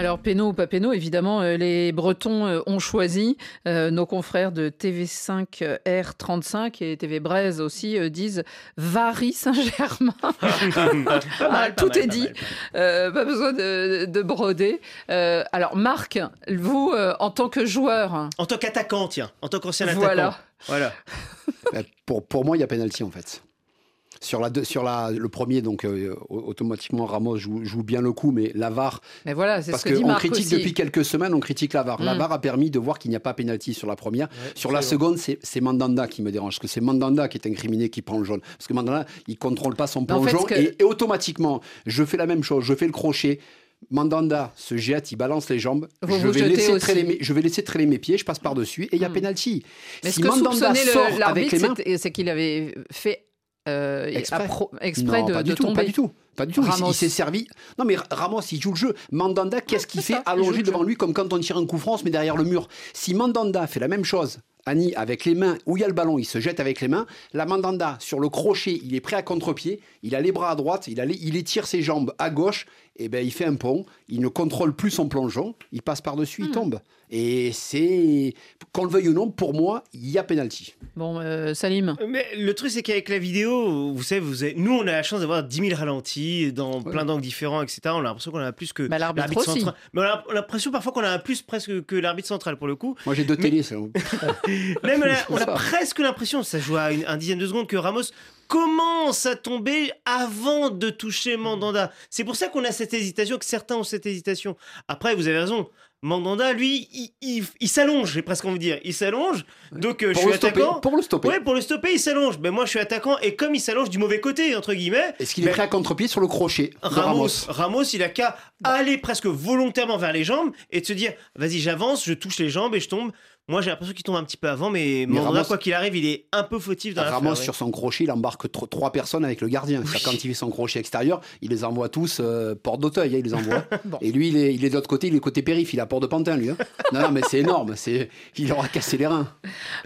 Speaker 2: Alors, Péno ou pas Péno, évidemment, euh, les Bretons euh, ont choisi. Euh, nos confrères de TV5 R35 et TV Braise aussi disent Varie Saint-Germain. tout est dit. pas besoin de, broder. alors, Marc, vous, en tant que joueur.
Speaker 4: En tant qu'attaquant, tiens. En tant qu'ancien attaquant.
Speaker 2: Voilà.
Speaker 4: Voilà.
Speaker 3: pour, pour moi, il y a pénalty en fait. Sur, la, sur la, le premier, donc euh, automatiquement Ramos joue, joue, bien le coup, mais l'avare.
Speaker 2: Mais voilà,
Speaker 3: parce
Speaker 2: qu'on
Speaker 3: critique depuis quelques semaines, on critique l'avare. La mm. a permis de voir qu'il n'y a pas pénalty sur la première. sur la seconde, c'est Mandanda qui me dérange, parce que c'est Mandanda qui est incriminé qui prend le jaune. Parce que Mandanda, il contrôle pas son plongeon et, automatiquement, je fais la même chose, je fais le crochet. Mandanda se jette, il balance les jambes. je, vais laisser traîner mes, je vais laisser traîner mes pieds, je passe par-dessus et il y a mm. pénalty.
Speaker 2: Mais si ce que Mandanda sort avec les mains, c'est qu'il avait fait euh, exprès, exprès de,
Speaker 3: pas du
Speaker 2: tout,
Speaker 3: Pas du tout. Pas du tout. Il, s'est servi. Non, mais Ramos, il joue le jeu. Mandanda, qu'est-ce qu'il fait allongé devant lui, comme quand on tire un coup France, mais derrière le mur Si Mandanda fait la même chose, Annie, avec les mains, où il y a le ballon, il se jette avec les mains. La Mandanda, sur le crochet, il est prêt à contre-pied. Il a les bras à droite, il, a il étire ses jambes à gauche. Et ben, il fait un pont. Il ne contrôle plus son plongeon. Il passe par-dessus, il hmm. tombe. Et c'est, qu'on le veuille ou non, pour moi, il y a pénalty.
Speaker 2: Bon, euh, Salim.
Speaker 4: Mais le truc, c'est qu'avec la vidéo, vous savez, vous nous, on a la chance d'avoir 10 000 ralentis dans plein d'angles différents, etc. On a l'impression qu'on a plus que
Speaker 2: bah, l'arbitre central.
Speaker 4: Mais on a l'impression parfois qu'on a plus presque que l'arbitre central pour le coup.
Speaker 3: Moi, j'ai deux télés.
Speaker 4: Même on a, presque l'impression, ça joue à un dixième de seconde, que Ramos commence à tomber avant de toucher Mandanda. C'est pour ça qu'on a cette hésitation, que certains ont cette hésitation. Après, vous avez raison. Mandanda, lui, il, il- il s'allonge, j'ai presque envie de dire. Il s'allonge. Donc, euh, je suis
Speaker 3: stopper.
Speaker 4: attaquant.
Speaker 3: Pour le stopper.
Speaker 4: Ouais, pour le stopper, il s'allonge. Mais moi, je suis attaquant. Et comme il s'allonge du mauvais côté, entre guillemets,
Speaker 3: Est-ce qu'il est
Speaker 4: Mais-
Speaker 3: prêt à contre-pied sur le crochet de
Speaker 4: Ramos,
Speaker 3: Ramos
Speaker 4: Ramos, il a qu'à aller presque volontairement vers les jambes et de se dire vas-y, j'avance, je touche les jambes et je tombe. Moi, j'ai l'impression qu'il tombe un petit peu avant, mais,
Speaker 3: Mais
Speaker 4: Mandanda,
Speaker 3: Ramos-
Speaker 4: quoi qu'il arrive, il est un peu fautif dans la
Speaker 3: Ramos sur son crochet, il embarque tro- trois personnes avec le gardien. Quand il fait son crochet extérieur, il les envoie tous euh, porte d'Auteuil, hein, il les envoie.
Speaker 2: Bon.
Speaker 3: Et lui, il est, il est de l'autre côté, il est côté périph', il a port de Pantin, lui. hein. Non, non, mais c'est énorme. C'est, il aura cassé les reins.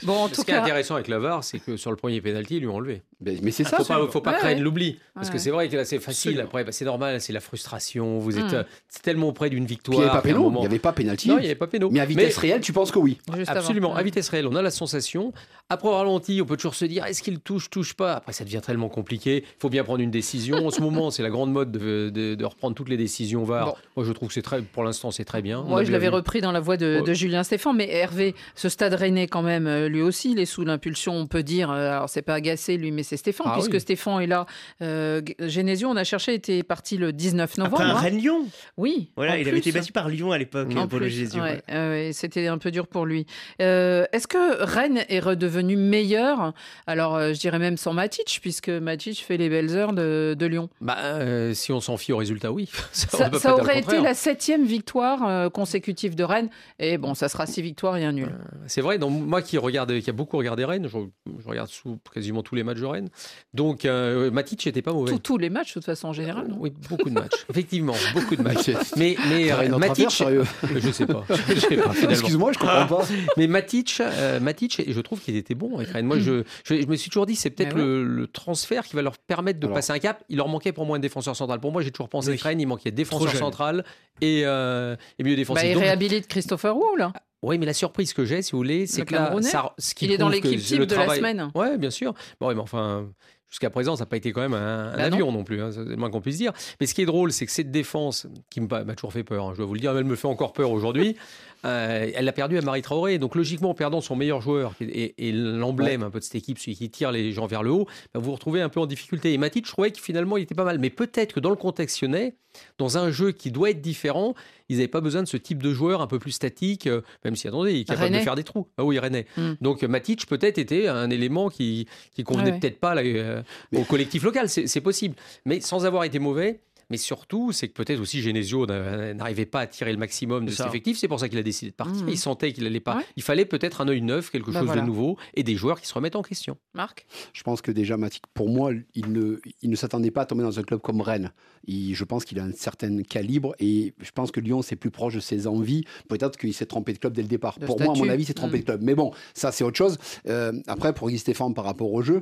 Speaker 2: Bon, en
Speaker 5: Ce
Speaker 2: tout
Speaker 5: qui est
Speaker 2: cas,
Speaker 5: intéressant avec la VAR, c'est que sur le premier pénalty, ils lui ont enlevé.
Speaker 3: Mais, mais c'est ça.
Speaker 5: Faut pas, faut pas
Speaker 2: Ouais,
Speaker 5: craindre
Speaker 2: ouais.
Speaker 5: l'oubli. Parce que c'est vrai que là, c'est facile.
Speaker 4: Absolument.
Speaker 5: Après, bah, c'est normal, c'est la frustration. Vous êtes
Speaker 2: Mm.
Speaker 5: euh, c'est tellement près d'une
Speaker 3: Puis
Speaker 5: victoire.
Speaker 3: il n'y avait pas
Speaker 5: qu'à un
Speaker 3: péno,
Speaker 5: moment-
Speaker 3: il n'y avait pas pénalty.
Speaker 5: Non, il n'y avait pas péno.
Speaker 3: Mais à vitesse réelle, tu penses que oui.
Speaker 2: Avant.
Speaker 5: Absolument, à vitesse réelle, on a la sensation. Après, au ralenti, on peut toujours se dire est-ce qu'il touche, touche pas? Après, ça devient tellement compliqué. Il faut bien prendre une décision. En ce moment, c'est la grande mode de, de- de reprendre toutes les décisions VAR.
Speaker 2: Bon.
Speaker 5: Moi, je trouve que c'est très, pour l'instant, c'est très bien.
Speaker 2: Moi,
Speaker 5: a
Speaker 2: je l'avais repris dans la voix de,
Speaker 5: Ouais.
Speaker 2: de Julien Stéphane, mais Hervé, ce stade rennais quand même, euh, lui aussi, il est sous l'impulsion, on peut dire. euh, Alors, c'est pas agacé lui, mais c'est Stéphane,
Speaker 5: Ah
Speaker 2: puisque
Speaker 5: oui.
Speaker 2: Stéphane est là. Euh, Genesio, on a cherché, était parti le 19 novembre.
Speaker 4: Après un
Speaker 2: hein.
Speaker 4: Rennes-Lyon.
Speaker 2: Oui.
Speaker 4: Voilà, il avait été
Speaker 2: plus.
Speaker 4: battu par Lyon à l'époque,
Speaker 2: ouais, euh, ouais, c'était un peu dur pour lui. Euh, Est-ce que Rennes est redevenu meilleur? Alors, euh, je dirais même sans Matic, puisque Matic fait les belles heures de, de Lyon.
Speaker 5: Bah, euh, si on s'en fie au résultat, oui. Ça, pas
Speaker 2: aurait été la septième victoire euh, consécutive de Rennes. Et bon, ça sera six victoires et un nul.
Speaker 5: C'est vrai, donc moi qui regarde, qui a beaucoup regardé Rennes, je, je regarde sous quasiment tous les matchs de Rennes. Donc euh, Matic n'était pas mauvais.
Speaker 2: Tous- tous les matchs, de toute façon, en général. non?
Speaker 5: Oui, beaucoup de matchs. Effectivement, beaucoup de matchs. Mais, mais euh, Matic,
Speaker 3: sérieux
Speaker 5: je sais pas, je sais pas finalement.
Speaker 3: Excuse-moi, je comprends pas.
Speaker 5: Mais Matic, euh, Matic, je trouve qu'il était bon avec Rennes. Moi, je, je, je me suis toujours dit, c'est peut-être
Speaker 2: ouais.
Speaker 5: le, le transfert qui va leur permettre de
Speaker 3: Alors.
Speaker 5: passer un cap. Il leur manquait pour moi un défenseur central. Pour moi, j'ai toujours pensé
Speaker 4: Oui.
Speaker 5: que Rennes, il manquait défenseur central et, euh, et milieu
Speaker 2: Bah,
Speaker 5: défensif.
Speaker 2: il
Speaker 5: Donc,
Speaker 2: réhabilite Christopher Wu, là.
Speaker 5: oui, mais la surprise que j'ai, si vous voulez, c'est que là, ça, ce qui
Speaker 2: Il est dans l'équipe type
Speaker 5: le
Speaker 2: de la semaine.
Speaker 5: Ouais, bien sûr. Bon, mais enfin, jusqu'à présent, ça n'a pas été quand même un, un
Speaker 2: Bah non.
Speaker 5: avion non, plus, hein, c'est le moins qu'on puisse dire. Mais ce qui est drôle, c'est que cette défense, qui me- m'a toujours fait peur, hein, je dois vous le dire, elle me fait encore peur aujourd'hui, euh, elle l'a perdu à Marie Traoré. Donc logiquement, en perdant son meilleur joueur et, et l'emblème un peu de cette équipe, celui qui tire les gens vers le haut, bah, vous vous retrouvez un peu en difficulté. Et Matic, je trouvais que finalement, il était pas mal. Mais peut-être que dans le contexte lyonnais, dans un jeu qui doit être différent, ils n'avaient pas besoin de ce type de joueur un peu plus statique, euh, même si, attendez, il est capable de faire des trous. Ah oui, René.
Speaker 2: Mm.
Speaker 5: Donc Matic, peut-être, était un élément qui, qui convenait
Speaker 2: Ouais, ouais.
Speaker 5: peut-être pas là, euh, au collectif local. C'est possible. Mais sans avoir été mauvais. Mais surtout, c'est que peut-être aussi Genesio n'a- n'arrivait pas à tirer le maximum de
Speaker 4: C'est
Speaker 5: cet
Speaker 4: ça.
Speaker 5: effectif. C'est pour ça qu'il a décidé de partir.
Speaker 2: Mhm.
Speaker 5: Il sentait qu'il allait pas.
Speaker 2: Ouais.
Speaker 5: Il fallait peut-être un œil neuf, quelque
Speaker 2: Bah
Speaker 5: chose
Speaker 2: voilà.
Speaker 5: de nouveau, et des joueurs qui se remettent en question.
Speaker 2: Marc?
Speaker 3: Je pense que déjà, Matic, pour moi, il ne, il ne s'attendait pas à tomber dans un club comme Rennes. Il- je pense qu'il a un certain calibre et je pense que Lyon, c'est plus proche de ses envies. Peut-être qu'il s'est trompé de club dès le départ.
Speaker 2: De
Speaker 3: pour moi, à mon avis, il s'est trompé
Speaker 2: Mm.
Speaker 3: de club. Mais bon, ça, c'est autre chose. Euh, après, pour Guy Stéphane, par rapport au jeu,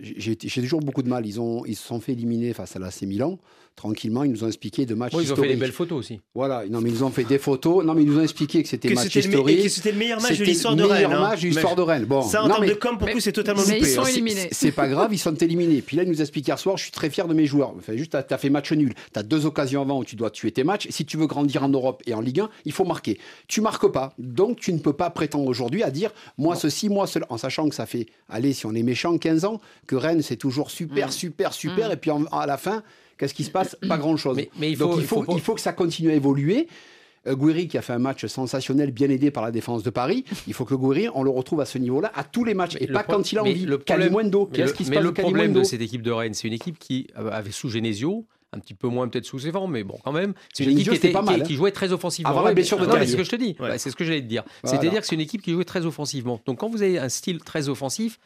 Speaker 3: j'ai toujours beaucoup de mal. Ils, ont, ils se sont fait éliminer face à l'AC Milan. Tranquillement, ils nous ont expliqué de matchs
Speaker 5: Moi, ils ont fait
Speaker 3: historiques.
Speaker 5: des belles photos aussi.
Speaker 3: Voilà, non, mais ils nous ont fait des photos. Non, mais ils nous ont expliqué que c'était match
Speaker 4: le,
Speaker 3: historique.
Speaker 4: que c'était le meilleur match de
Speaker 3: C'était
Speaker 4: l'histoire de
Speaker 3: le
Speaker 4: Rennes.
Speaker 3: meilleur
Speaker 4: hein.
Speaker 3: match de l'histoire de Rennes. Bon,
Speaker 4: Ça, en
Speaker 3: non,
Speaker 4: termes
Speaker 3: mais-
Speaker 4: de com, pour le coup, c'est totalement
Speaker 2: mais ils sont
Speaker 4: hein.
Speaker 2: éliminés.
Speaker 3: C'est pas grave, ils sont éliminés. Puis là, il nous explique hier soir, je suis très fier de mes joueurs. Enfin, juste, tu as, fait match nul. Tu as deux occasions avant où tu dois tuer tes matchs. Si tu veux grandir en Europe et en Ligue 1, il faut marquer. Tu marques pas. Donc, tu ne peux pas prétendre aujourd'hui à dire moi ceci, moi cela. En sachant que ça fait, allez, si on est méchant, 15 ans, que Rennes, c'est toujours super,
Speaker 2: Mm.
Speaker 3: super, super.
Speaker 2: Mm.
Speaker 3: Et puis en- à la fin, qu'est-ce qui se passe Pas grand-chose.
Speaker 5: Mais, mais il
Speaker 3: Donc,
Speaker 5: faut,
Speaker 3: il faut, il faut que ça continue à évoluer. Euh, Gouiri qui a fait un match sensationnel, bien aidé par la défense de Paris. Il faut que Gouiri, on le retrouve à ce niveau-là à tous les matchs
Speaker 5: Mais
Speaker 3: et
Speaker 5: le
Speaker 3: pas quand il a envie.
Speaker 5: le problème-
Speaker 3: qu'est-ce qui se
Speaker 5: mais
Speaker 3: passe
Speaker 5: le problème de cette équipe de Rennes, c'est une équipe qui avait sous Genesio, un petit peu moins peut-être sous ses formes, mais bon, quand même. C'est une équipe qui, était-
Speaker 3: pas mal,
Speaker 5: qui-
Speaker 3: hein.
Speaker 5: qui jouait très offensivement.
Speaker 3: Avant la
Speaker 5: Ouais,
Speaker 3: blessure
Speaker 5: mais-
Speaker 3: de
Speaker 5: non, mais
Speaker 3: Terrier.
Speaker 5: C'est ce que je te dis.
Speaker 4: Ouais.
Speaker 5: Bah, c'est ce que j'allais te dire.
Speaker 3: Voilà.
Speaker 5: C'est-à-dire que c'est une équipe qui jouait très offensivement. Donc quand vous avez un style très offensif,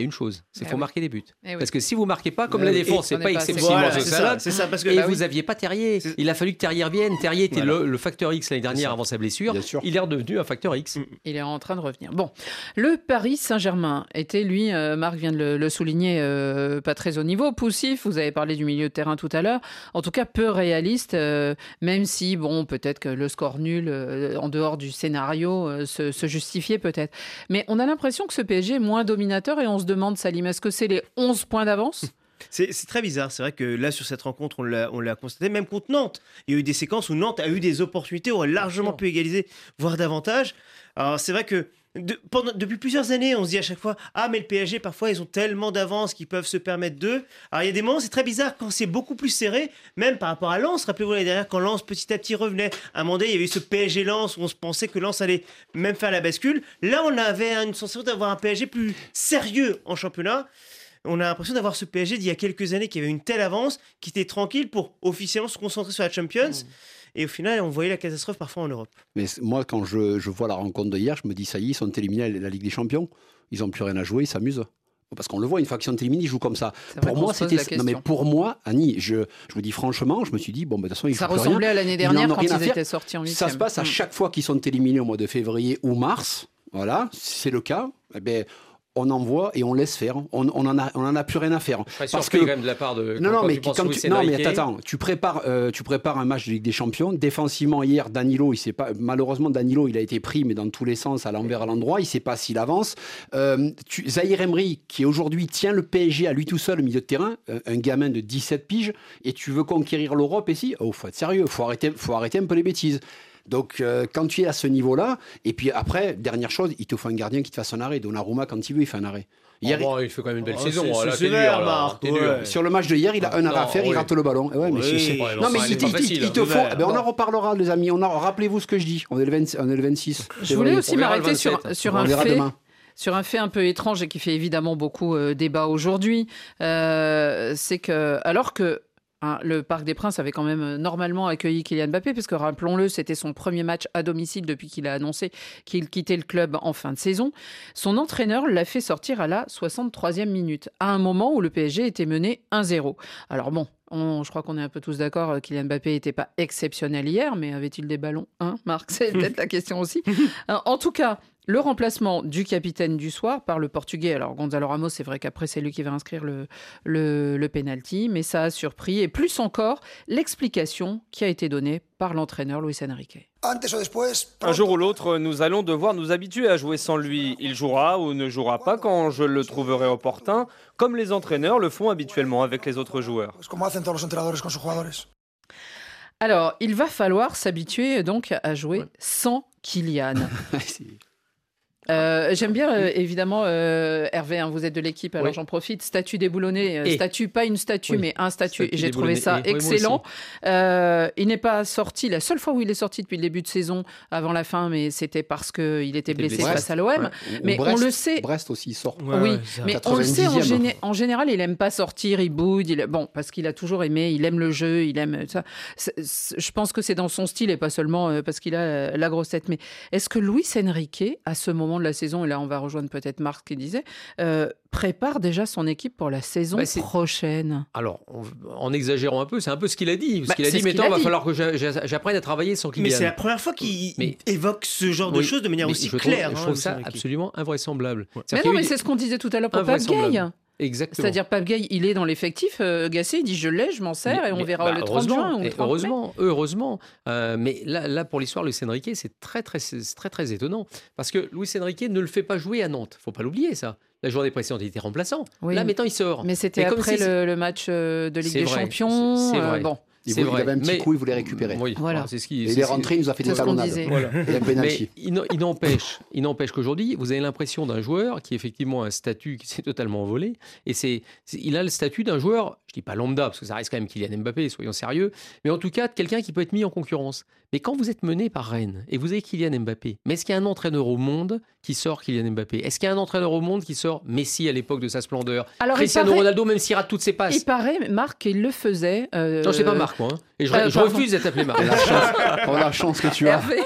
Speaker 5: il y a une chose, c'est qu'il
Speaker 2: Eh
Speaker 5: faut
Speaker 2: oui.
Speaker 5: marquer des buts.
Speaker 2: Eh oui.
Speaker 5: Parce que si vous marquez pas, comme
Speaker 3: Eh
Speaker 5: la défense, c'est pas
Speaker 4: Voilà,
Speaker 5: de
Speaker 4: c'est ça,
Speaker 5: salade.
Speaker 4: c'est ça, parce que
Speaker 5: Et
Speaker 4: bah
Speaker 5: vous
Speaker 4: oui.
Speaker 5: aviez pas Terrier. Il a fallu que Terrier revienne. Terrier était
Speaker 4: Voilà.
Speaker 5: le, le facteur X l'année dernière avant sa blessure.
Speaker 3: Bien sûr.
Speaker 5: Il est redevenu un facteur X.
Speaker 4: Mm.
Speaker 2: Il est en train de revenir. Bon, le Paris Saint-Germain était, lui, euh, Marc vient de le, le souligner, euh, pas très haut niveau, poussif. Vous avez parlé du milieu de terrain tout à l'heure. En tout cas, peu réaliste, euh, même si, bon, peut-être que le score nul, euh, en dehors du scénario, euh, se, se justifiait peut-être. Mais on a l'impression que ce PSG est moins dominateur et on se demande, Salim, est-ce que c'est les 11 points d'avance?
Speaker 4: C'est très bizarre. C'est vrai que là, sur cette rencontre, on l'a on l'a constaté, même contre Nantes. Il y a eu des séquences où Nantes a eu des opportunités, aurait largement pu égaliser, voire davantage. Alors, c'est vrai que depuis plusieurs années, on se dit à chaque fois Ah, mais le PSG, parfois, ils ont tellement d'avance qu'ils peuvent se permettre d'eux. Alors, il y a des moments, c'est très bizarre quand c'est beaucoup plus serré, même par rapport à Lens. Rappelez-vous l'année dernière, quand Lens petit à petit revenait. À un moment donné, il y avait eu ce PSG Lens où on se pensait que Lens allait même faire la bascule. Là, on avait une sensation d'avoir un PSG plus sérieux en championnat. On a l'impression d'avoir ce PSG d'il y a quelques années qui avait une telle avance, qui était tranquille pour officiellement se concentrer sur la Champions. Et au final, on voyait la catastrophe parfois en Europe.
Speaker 3: Mais moi, quand je, je vois la rencontre de hier, je me dis, ça y est, ils sont éliminés à la Ligue des Champions. Ils n'ont plus rien à jouer, ils s'amusent. Parce qu'on le voit, une fois qu'ils sont éliminés, ils jouent comme ça. Pour moi, c'était. Non, mais pour moi, Annie, je, je vous dis franchement, je me suis dit, bon, ben, de toute façon, ils
Speaker 2: Ça
Speaker 3: jouent plus
Speaker 2: ressemblait
Speaker 3: rien.
Speaker 2: à l'année dernière quand ils étaient sortis en
Speaker 3: Ça
Speaker 2: huitième.
Speaker 3: se passe à
Speaker 2: Mm.
Speaker 3: chaque fois qu'ils sont éliminés au mois de février ou mars. Voilà, si c'est le cas. Eh ben, on envoie et on laisse faire. On on en a, on en a plus rien à faire. Parce que-
Speaker 5: quand même de la part de.
Speaker 3: Non, non, mais
Speaker 5: tu
Speaker 3: quand tu, non, mais attends, tu prépares, euh, tu prépares un match de Ligue des Champions. Défensivement, hier, Danilo, il sait pas. Malheureusement, Danilo, il a été pris, mais dans tous les sens, à l'envers, à l'endroit. Il sait pas s'il avance. Euh, tu, Zahir Emery, qui aujourd'hui tient le PSG à lui tout seul au milieu de terrain, euh, un gamin de 17 piges, et tu veux conquérir l'Europe ici Oh, faut être sérieux. Faut arrêter, faut arrêter un peu les bêtises. Donc, euh, quand tu es à ce niveau-là, et puis après, dernière chose, il te faut un gardien qui te fasse un arrêt. Donnarumma, quand il veut, il fait un arrêt. Hier,
Speaker 5: Oh, bon, il fait quand même une belle
Speaker 4: Oh,
Speaker 5: saison.
Speaker 4: c'est-
Speaker 5: là, dur, là,
Speaker 4: Marc,
Speaker 5: dur.
Speaker 3: Sur le match de hier, il a un arrêt à faire, il rate le ballon. Ouais, mais
Speaker 4: Oui.
Speaker 3: c'est- c'est-
Speaker 4: Ouais,
Speaker 5: bon,
Speaker 3: non, mais il,
Speaker 5: il
Speaker 3: il-
Speaker 5: facile,
Speaker 3: il- il
Speaker 5: hein.
Speaker 3: te faut. Ben, on en reparlera, les amis. On en- Rappelez-vous ce que je dis. On est le, 20 on est le 26.
Speaker 2: Je voulais aussi m'arrêter sur,
Speaker 5: 27.
Speaker 2: sur
Speaker 3: on
Speaker 2: un fait.
Speaker 3: demain.
Speaker 2: Sur un fait un peu étrange et qui fait évidemment beaucoup euh, débat aujourd'hui, Euh, c'est que alors que hein, le Parc des Princes avait quand même euh, normalement accueilli Kylian Mbappé, puisque rappelons-le, c'était son premier match à domicile depuis qu'il a annoncé qu'il quittait le club en fin de saison. Son entraîneur l'a fait sortir à la 63e minute, à un moment où le PSG était mené 1-0. Alors bon, on- je crois qu'on est un peu tous d'accord, euh, Kylian Mbappé n'était pas exceptionnel hier, mais avait-il des ballons Hein, Marc? C'est peut-être la question aussi. Euh, En tout cas, le remplacement du capitaine du soir par le portugais. Alors Gonzalo Ramos, c'est vrai qu'après c'est lui qui va inscrire le, le, le penalty, mais ça a surpris. Et plus encore, l'explication qui a été donnée par l'entraîneur Luis Enrique.
Speaker 10: Un jour ou l'autre, nous allons devoir nous habituer à jouer sans lui. Il jouera ou ne jouera pas quand je le trouverai opportun, comme les entraîneurs le font habituellement avec les autres joueurs.
Speaker 2: Alors, il va falloir s'habituer donc à jouer sans Kylian. Euh, J'aime bien, euh, évidemment, euh, Hervé, hein, vous êtes de l'équipe, alors
Speaker 5: Oui.
Speaker 2: j'en profite. Statut déboulonné, euh,
Speaker 5: Et.
Speaker 2: statut, pas une statue,
Speaker 5: Oui.
Speaker 2: mais un statut.
Speaker 5: Statut
Speaker 2: Et J'ai trouvé ça
Speaker 5: Et. Oui, moi
Speaker 2: excellent. Euh, il n'est pas sorti, la seule fois où il est sorti depuis le début de saison, avant la fin, mais c'était parce qu'il était blessé face à l'OM.
Speaker 3: Ouais.
Speaker 2: Mais
Speaker 3: Brest,
Speaker 2: on le sait.
Speaker 3: Brest aussi il sort.
Speaker 2: oui, mais on le sait, en,
Speaker 3: 90e.
Speaker 2: géné- en général, il aime pas sortir, il boude. Il... Bon, parce qu'il a toujours aimé, il aime le jeu, il aime ça. Je pense que c'est dans son style et pas seulement parce qu'il a la grosse tête. Mais est-ce que Luis Enrique, à ce moment de la saison, et là on va rejoindre peut-être Marc qui disait, euh, prépare déjà son équipe pour la saison
Speaker 5: Bah,
Speaker 2: prochaine
Speaker 5: Alors, en, en exagérant un peu, c'est un peu ce qu'il a dit.
Speaker 2: Bah,
Speaker 5: Ce qu'il a dit, mais
Speaker 2: qu'il
Speaker 5: attends,
Speaker 2: a
Speaker 5: va
Speaker 2: dit.
Speaker 5: falloir que j'a- j'a- j'apprenne à travailler sans Kylian.
Speaker 4: Mais c'est la première fois qu'il
Speaker 5: Mais-
Speaker 4: évoque ce genre de choses de manière aussi
Speaker 5: je trouve-
Speaker 4: claire.
Speaker 5: Je
Speaker 4: hein,
Speaker 5: trouve ça absolument invraisemblable.
Speaker 2: Mais non,
Speaker 5: qu'il
Speaker 2: mais c'est ce qu'on disait tout à l'heure pour Pape
Speaker 5: Invraisemblable.
Speaker 2: Gay.
Speaker 5: Exactement.
Speaker 2: C'est-à-dire Pape Gay, il est dans l'effectif. euh, Gassé, il dit je l'ai, je m'en sers et on
Speaker 5: Mais-
Speaker 2: verra
Speaker 5: bah,
Speaker 2: le 30
Speaker 5: heureusement,
Speaker 2: juin ou le
Speaker 5: et
Speaker 2: 30 mai.
Speaker 5: heureusement, heureusement. Euh, mais là, là, pour l'histoire, Luis Enrique, c'est très, très, très, très étonnant. Parce que Luis Enrique ne le fait pas jouer à Nantes. faut pas l'oublier, ça. La journée précédente, il était remplaçant.
Speaker 2: Oui.
Speaker 5: Là, maintenant, il sort.
Speaker 2: Mais c'était après
Speaker 5: si-
Speaker 2: le, le match euh, de Ligue des
Speaker 5: vrai,
Speaker 2: Champions.
Speaker 5: c'est-
Speaker 2: euh,
Speaker 5: vrai.
Speaker 2: bon,
Speaker 3: Il, il
Speaker 5: vrai,
Speaker 3: avait un petit
Speaker 5: mais-
Speaker 3: coup, il voulait récupérer.
Speaker 5: Oui,
Speaker 2: Voilà.
Speaker 5: c'est ce qui.
Speaker 3: Et
Speaker 5: c'est-
Speaker 3: il est rentré, il nous a fait des
Speaker 2: ce qu'on
Speaker 3: talonnades.
Speaker 2: disait.
Speaker 3: Et un penalty.
Speaker 5: Mais il, il n'empêche, il n'empêche qu'aujourd'hui, vous avez l'impression d'un joueur qui effectivement a un statut qui s'est totalement envolé. Et c'est, il a le statut d'un joueur, je dis pas lambda, parce que ça reste quand même Kylian Mbappé, soyons sérieux, mais en tout cas de quelqu'un qui peut être mis en concurrence. Mais quand vous êtes mené par Rennes et vous avez Kylian Mbappé, mais est-ce qu'il y a un entraîneur au monde qui sort Kylian Mbappé? Est-ce qu'il y a un entraîneur au monde qui sort Messi à l'époque de sa splendeur?
Speaker 2: Alors, il
Speaker 5: Cristiano
Speaker 2: paraît-
Speaker 5: Ronaldo, même s'il rate toutes ses passes
Speaker 2: il paraît, Marc, qu'il le faisait. euh,
Speaker 5: Non, c'est pas Marc, moi. hein. Et je,
Speaker 2: euh,
Speaker 5: je refuse d'être appelé Marc.
Speaker 3: La chance, oh, la chance que tu as.
Speaker 2: Hervé.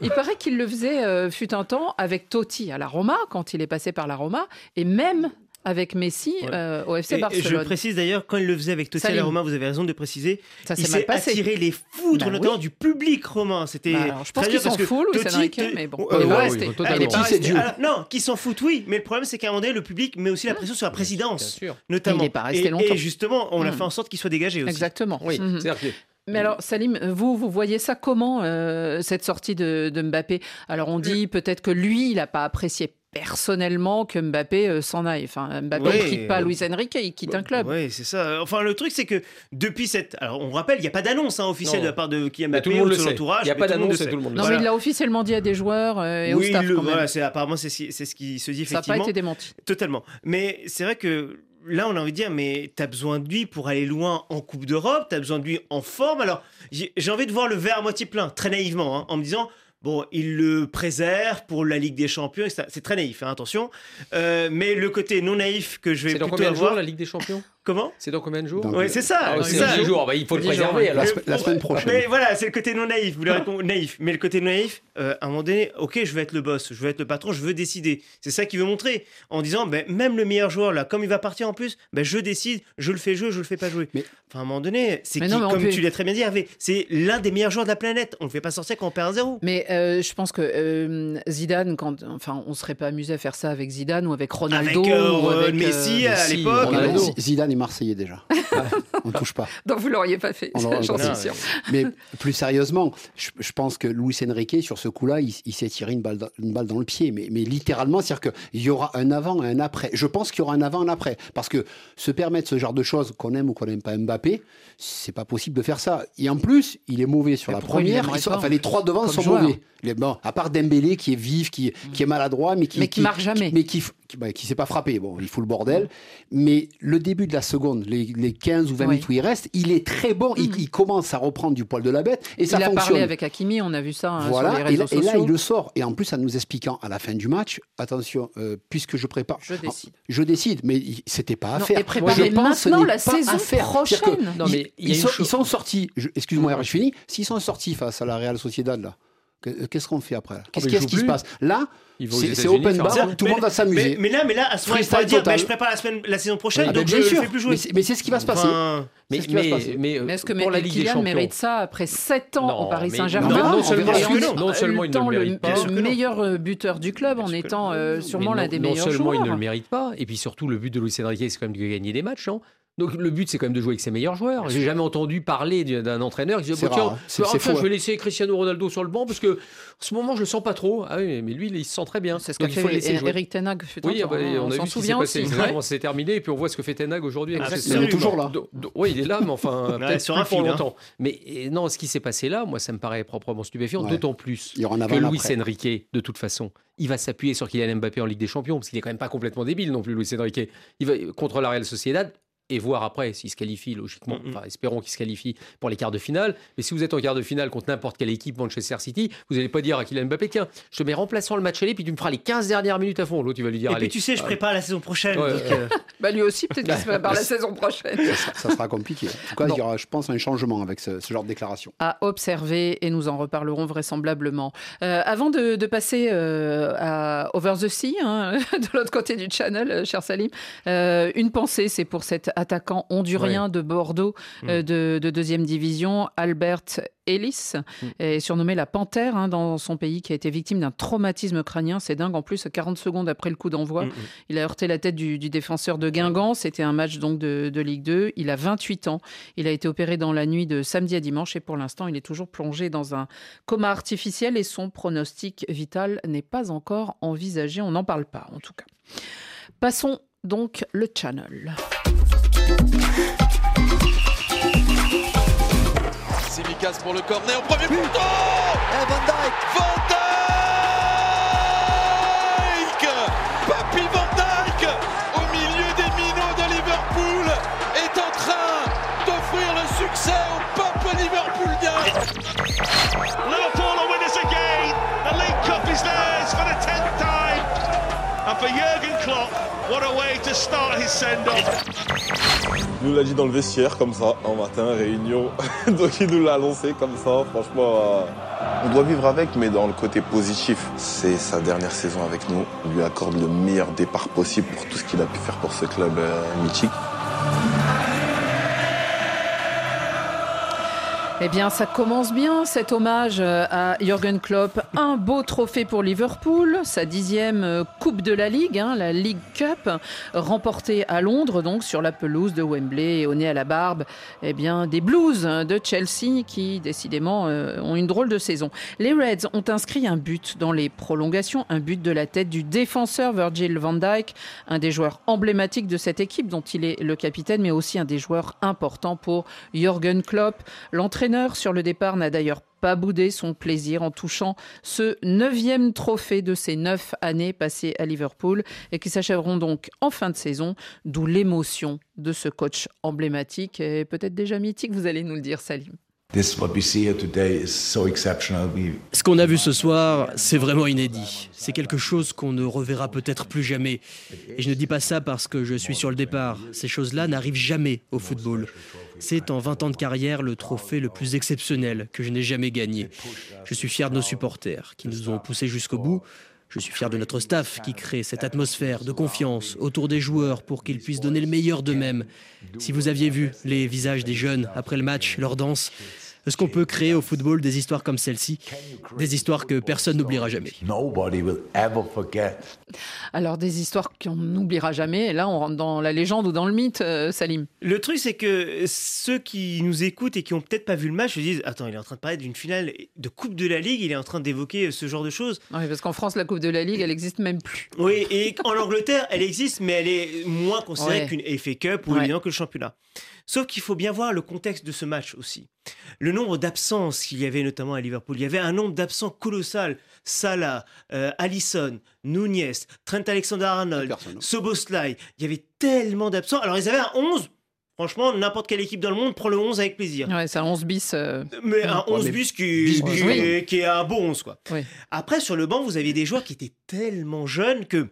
Speaker 2: il paraît qu'il le faisait, euh, fut un temps, avec Totti à la Roma, quand il est passé par la Roma, et même avec Messi
Speaker 4: Ouais.
Speaker 2: euh, au FC
Speaker 4: Et- Et, je
Speaker 2: Barcelone.
Speaker 4: précise d'ailleurs, quand il le faisait avec Totti à
Speaker 2: Salim.
Speaker 4: la Roma, vous avez raison de préciser,
Speaker 2: Ça
Speaker 4: il
Speaker 2: s'est
Speaker 4: attiré les foudres,
Speaker 2: Bah
Speaker 4: notamment
Speaker 2: oui.
Speaker 4: du public romain. C'était
Speaker 2: Bah je pense
Speaker 4: très
Speaker 2: qu'il
Speaker 4: dur parce
Speaker 2: s'en
Speaker 4: que
Speaker 2: fout, Luis
Speaker 4: Totti
Speaker 2: Enrique,
Speaker 4: te-
Speaker 2: mais bon.
Speaker 4: Euh,
Speaker 2: Il est
Speaker 4: ouais,
Speaker 2: pas
Speaker 5: oui,
Speaker 3: c'est.
Speaker 4: Alors, non, qui s'en foutent, oui, mais le problème c'est qu'à un moment donné, le public met aussi la pression sur la
Speaker 5: Bien
Speaker 4: présidence,
Speaker 5: sûr.
Speaker 4: notamment.
Speaker 2: Il est pas resté
Speaker 4: et,
Speaker 2: longtemps.
Speaker 4: et justement, on a
Speaker 2: Mm.
Speaker 4: fait en sorte qu'il soit dégagé aussi.
Speaker 2: Exactement.
Speaker 5: Oui,
Speaker 2: Mhm.
Speaker 5: c'est-à-dire que
Speaker 2: Mais alors, Salim, vous, vous voyez ça comment, euh, cette sortie de, de Mbappé? Alors, on dit peut-être que lui, il n'a pas apprécié personnellement que Mbappé euh, s'en aille. Enfin, Mbappé
Speaker 4: Oui.
Speaker 2: ne quitte pas Luis Enrique, il quitte un club.
Speaker 4: Oui, c'est ça. Enfin, le truc, c'est que depuis cette. Alors, on rappelle, il n'y a pas d'annonce hein, officielle
Speaker 5: Non.
Speaker 4: de la part de Kylian Mbappé
Speaker 5: tout le monde
Speaker 4: ou de
Speaker 5: le
Speaker 4: son
Speaker 5: sait.
Speaker 4: entourage.
Speaker 5: Il y a pas
Speaker 4: tout le monde
Speaker 5: d'annonce
Speaker 4: sait.
Speaker 5: tout le monde
Speaker 2: Non, mais il l'a officiellement dit à des joueurs euh, et au
Speaker 4: Oui,
Speaker 2: staff
Speaker 4: le-
Speaker 2: quand même.
Speaker 4: voilà, c'est apparemment c'est ce qui, c'est ce qui se dit
Speaker 2: Ça n'a pas
Speaker 4: effectivement.
Speaker 2: été démenti.
Speaker 4: Totalement. Mais c'est vrai que là, on a envie de dire, mais t'as besoin de lui pour aller loin en Coupe d'Europe, t'as besoin de lui en forme. Alors, j'ai envie de voir le verre à moitié plein, très naïvement, hein, en me disant. Bon, il le préserve pour la Ligue des Champions, etc. c'est très naïf, hein, attention. Euh, mais le côté non naïf que je vais
Speaker 5: C'est dans
Speaker 4: plutôt
Speaker 5: combien de jours la Ligue des Champions?
Speaker 4: Comment
Speaker 5: C'est dans combien de jours
Speaker 4: Ouais, c'est ça.
Speaker 5: Ah,
Speaker 4: c'est ça.
Speaker 5: 10 jours, bah, il faut le
Speaker 2: 10 jours,
Speaker 5: préserver. alors.
Speaker 3: La, semaine- la semaine prochaine.
Speaker 4: Mais voilà, c'est le côté non naïf. Vous naïf. Mais le côté non naïf, euh, à un moment donné, ok, je veux être le boss, je veux être le patron, je veux décider. C'est ça qu'il veut montrer. En disant, ben, même le meilleur joueur, là, comme il va partir en plus, ben, je décide, je le fais jouer, je le fais pas jouer.
Speaker 3: Mais-
Speaker 4: Enfin, à un moment donné, c'est comme
Speaker 2: peut-
Speaker 4: tu l'as très bien dit, Hervé, c'est l'un des meilleurs joueurs de la planète. On le fait pas sortir quand on perd un zéro.
Speaker 2: Mais euh, je pense que euh, Zidane, quand, enfin, on serait pas amusé à faire ça avec Zidane ou avec Ronaldo
Speaker 4: Avec, euh,
Speaker 2: ou avec
Speaker 4: Messi, à l'époque.
Speaker 3: Zidane Marseillais déjà. on ne touche pas.
Speaker 2: Donc vous l'auriez pas fait, j'en suis sûr.
Speaker 3: Mais plus sérieusement, je, je pense que Luis Enrique, sur ce coup-là, il, il s'est tiré une balle, dans, une balle dans le pied. Mais, mais littéralement, c'est-à-dire qu'il y aura un avant et un après. Je pense qu'il y aura un avant et un après. Parce que se permettre ce genre de choses, qu'on aime ou qu'on n'aime pas Mbappé, c'est pas possible de faire ça. Et en plus, il est mauvais sur
Speaker 2: Mais
Speaker 3: la
Speaker 2: il
Speaker 3: première. sont- enfin,
Speaker 2: en
Speaker 3: les trois devant sont
Speaker 2: joueur
Speaker 3: mauvais. Les, bon, à part Dembélé qui est vif, qui, qui est maladroit, mais qui,
Speaker 2: Mais qui marque jamais.
Speaker 3: Mais qui, qui, bah, qui s'est pas frappé. Bon, il fout le bordel. Mais le début de la seconde, les, les 15 ou 20
Speaker 2: Oui.
Speaker 3: minutes où il reste, il est très bon. Il,
Speaker 2: Mhm.
Speaker 3: il commence à reprendre du poil de la bête et ça
Speaker 2: il a
Speaker 3: fonctionne.
Speaker 2: parlé avec Hakimi, on a vu ça hein, sur les
Speaker 3: Voilà, et
Speaker 2: réseaux
Speaker 3: là, et là,
Speaker 2: sociaux.
Speaker 3: il le sort. Et en plus, en nous expliquant à la fin du match, attention, euh, puisque je prépare.
Speaker 2: Je décide.
Speaker 3: Je décide, mais c'était pas à
Speaker 2: Non,
Speaker 3: faire.
Speaker 2: et
Speaker 3: Je pense ce
Speaker 2: maintenant la saison prochaine.
Speaker 5: Non,
Speaker 3: ils-
Speaker 5: mais il y a
Speaker 3: ils, sont, ils sont sortis. Excuse-moi, je finis. S'ils sont sortis face à la Real Sociedad, là, qu'est-ce qu'on fait après? Là Qu'est-ce
Speaker 5: mais jouent
Speaker 3: qui se passe? Là, c'est open bar,
Speaker 5: ça.
Speaker 3: tout le monde va
Speaker 4: Mais,
Speaker 3: s'amuser.
Speaker 4: mais là, mais là, à ce moment-là, il dire, ben, je prépare la, semaine, la saison prochaine,
Speaker 3: Ah,
Speaker 4: donc
Speaker 3: ben,
Speaker 4: je
Speaker 3: bien
Speaker 4: ne
Speaker 3: sûr.
Speaker 4: fais plus jouer.
Speaker 3: Mais c'est- mais ce qui va se passer.
Speaker 4: Enfin,
Speaker 5: Mais,
Speaker 3: se
Speaker 5: mais, mais, euh,
Speaker 2: Mais est-ce que
Speaker 5: pour la Ligue des
Speaker 2: Kylian
Speaker 5: Champions,
Speaker 2: mérite ça après 7 ans
Speaker 5: Non,
Speaker 2: au Paris
Speaker 5: mais-
Speaker 2: Saint-Germain
Speaker 3: non, non non,
Speaker 5: non seulement il ne le mérite pas.
Speaker 2: le,
Speaker 4: Bien non.
Speaker 2: meilleur euh, buteur du club en
Speaker 4: Bien
Speaker 2: étant
Speaker 4: non.
Speaker 2: euh,
Speaker 5: Mais
Speaker 2: sûrement
Speaker 5: non,
Speaker 2: l'un des
Speaker 5: non
Speaker 2: meilleurs
Speaker 5: seulement il ne
Speaker 2: joueurs.
Speaker 5: le mérite pas, et puis surtout le but de Luis Enrique, c'est quand même de gagner des matchs. hein. Donc le but, c'est quand même de jouer avec ses meilleurs joueurs. J'ai jamais entendu parler d'un entraîneur qui disait Bon, tiens,
Speaker 3: rare, hein.
Speaker 5: Ah, tiens,
Speaker 3: faux,
Speaker 5: je vais
Speaker 3: hein.
Speaker 5: laisser Cristiano Ronaldo sur le banc parce que en ce moment je le sens pas trop. Ah oui, mais lui il se sent très bien.
Speaker 2: C'est ce qu'a
Speaker 5: faut laisser jouer.
Speaker 2: Eric Tenag.
Speaker 5: Oui, ah bah,
Speaker 2: hein,
Speaker 5: on,
Speaker 2: on
Speaker 5: a
Speaker 2: s'en
Speaker 5: vu ce qui s'est passé. c'est terminé. Et puis on voit ce que fait Tenag aujourd'hui.
Speaker 3: Il est toujours là.
Speaker 5: Oui, il est là, mais enfin, peut-être
Speaker 4: sur
Speaker 5: plus
Speaker 4: un fil, hein.
Speaker 5: longtemps. Mais non, ce qui s'est passé là, moi, ça me paraît proprement stupéfiant,
Speaker 3: Ouais.
Speaker 5: d'autant plus
Speaker 3: Il y
Speaker 5: que Luis. Enrique, de toute façon, il va s'appuyer sur Kylian Mbappé en Ligue des Champions, parce qu'il est quand même pas complètement débile non plus, Luis Enrique. Il va contre la Real Sociedad. Et voir après s'il se qualifie logiquement,
Speaker 4: Mhm.
Speaker 5: enfin espérons qu'il se qualifie pour les quarts de finale. Mais si vous êtes en quart de finale contre n'importe quelle équipe, Manchester City, vous n'allez pas dire à Kylian Mbappé tiens, je te mets remplaçant le match aller, puis tu me feras les 15 dernières minutes à fond. L'autre il va lui dire
Speaker 4: Et
Speaker 5: allez.
Speaker 4: puis tu sais, je
Speaker 5: euh,
Speaker 4: prépare la saison prochaine.
Speaker 5: Ouais,
Speaker 4: donc,
Speaker 5: ouais.
Speaker 4: euh,
Speaker 2: Bah, lui aussi, peut-être qu'il se prépare la saison prochaine.
Speaker 3: Ça, ça sera compliqué. En tout cas,
Speaker 2: Bon.
Speaker 3: il y aura, je pense, un changement avec ce, ce genre de déclaration.
Speaker 2: à observer et nous en reparlerons vraisemblablement. Euh, avant de, de passer euh, à Over the Sea, hein, de l'autre côté du channel, cher Salim, euh, une pensée, c'est pour cet attaquant hondurien de Bordeaux euh, de, de deuxième division, Albert Ellis,
Speaker 5: Mm.
Speaker 2: est surnommé la panthère hein, dans son pays, qui a été victime d'un traumatisme crânien. C'est dingue. En plus, 40 secondes après le coup d'envoi,
Speaker 4: Mm, mm.
Speaker 2: il a heurté la tête du, du défenseur de Guingamp. C'était un match donc de, de Ligue 2. Il a 28 ans. Il a été opéré dans la nuit de samedi à dimanche et pour l'instant, il est toujours plongé dans un coma artificiel et son pronostic vital n'est pas encore envisagé. On n'en parle pas en tout cas. Passons donc le channel.
Speaker 11: Simicas pour le corner au premier poteau Van Dijk Van Dijk Papy Van Dijk au milieu des minots de Liverpool est en train d'offrir le succès au peuple liverpoolien
Speaker 12: Liverpool are winners again. The League Cup is theirs for the tenth time. And for Jurgen Klopp, what a way to start his send-off.
Speaker 13: Il nous l'a dit dans le vestiaire, comme ça, un matin, réunion. Donc il nous l'a annoncé comme ça, franchement. euh,
Speaker 14: On doit vivre avec, mais dans le côté positif. C'est sa dernière saison avec nous. On lui accorde le meilleur départ possible pour tout ce qu'il a pu faire pour ce club euh, mythique.
Speaker 2: Eh bien, ça commence bien cet hommage euh, à Jürgen Klopp. Un beau trophée pour Liverpool, sa dixième euh, Coupe de la Ligue, hein, la League Cup, remportée à Londres, donc sur la pelouse de Wembley et au nez à la barbe. Eh bien, des Blues hein, de Chelsea qui, décidément, euh, ont une drôle de saison. Les Reds ont inscrit un but dans les prolongations, un but de la tête du défenseur Virgil van Dijk, un des joueurs emblématiques de cette équipe dont il est le capitaine, mais aussi un des joueurs importants pour Jürgen Klopp. L'entraîneur sur le départ n'a d'ailleurs pas boudé son plaisir en touchant ce neuvième trophée de ses neuf années passées à Liverpool et qui s'achèveront donc en fin de saison, d'où l'émotion de ce coach emblématique et peut-être déjà mythique, vous allez nous le dire Salim.
Speaker 15: Ce qu'on a vu ce soir, c'est vraiment inédit. C'est quelque chose qu'on ne reverra peut-être plus jamais. Et je ne dis pas ça parce que je suis sur le départ. Ces choses-là n'arrivent jamais au football. C'est en 20 ans de carrière le trophée le plus exceptionnel que je n'ai jamais gagné. Je suis fier de nos supporters qui nous ont poussés jusqu'au bout. Je suis fier de notre staff qui crée cette atmosphère de confiance autour des joueurs pour qu'ils puissent donner le meilleur d'eux-mêmes. Si vous aviez vu les visages des jeunes après le match, leur danse, est-ce qu'on peut créer au football des histoires comme celle-ci Des histoires que personne n'oubliera jamais?
Speaker 2: Alors, des histoires qu'on n'oubliera jamais. Et là, on rentre dans la légende ou dans le mythe, euh, Salim.
Speaker 4: Le truc, c'est que ceux qui nous écoutent et qui ont peut-être pas vu le match se disent Attends, il est en train de parler d'une finale de Coupe de la Ligue, il est en train d'évoquer ce genre de choses.
Speaker 2: Oui, parce qu'en France, la Coupe de la Ligue, elle n'existe même plus.
Speaker 4: Oui, et en Angleterre, elle existe, mais elle est moins considérée
Speaker 2: Ouais.
Speaker 4: qu'une FA Cup ou
Speaker 2: Ouais.
Speaker 4: évidemment que le championnat. Sauf qu'il faut bien voir le contexte de ce match aussi. Le nombre d'absences qu'il y avait notamment à Liverpool. Il y avait un nombre d'absents colossal. Salah, euh, Allison, Nunez, Trent Alexander-Arnold, Soboslai. Il y avait tellement d'absents. Alors ils avaient un 11. Franchement, n'importe quelle équipe dans le monde prend le 11 avec plaisir.
Speaker 2: Ouais, c'est un 11 bis. euh,
Speaker 4: Mais un 11 bus qui,
Speaker 2: bis,
Speaker 4: qui-
Speaker 2: bis, oui.
Speaker 4: qui est un bon 11. Quoi.
Speaker 2: Oui.
Speaker 4: Après, sur le banc, vous aviez des joueurs qui étaient tellement jeunes que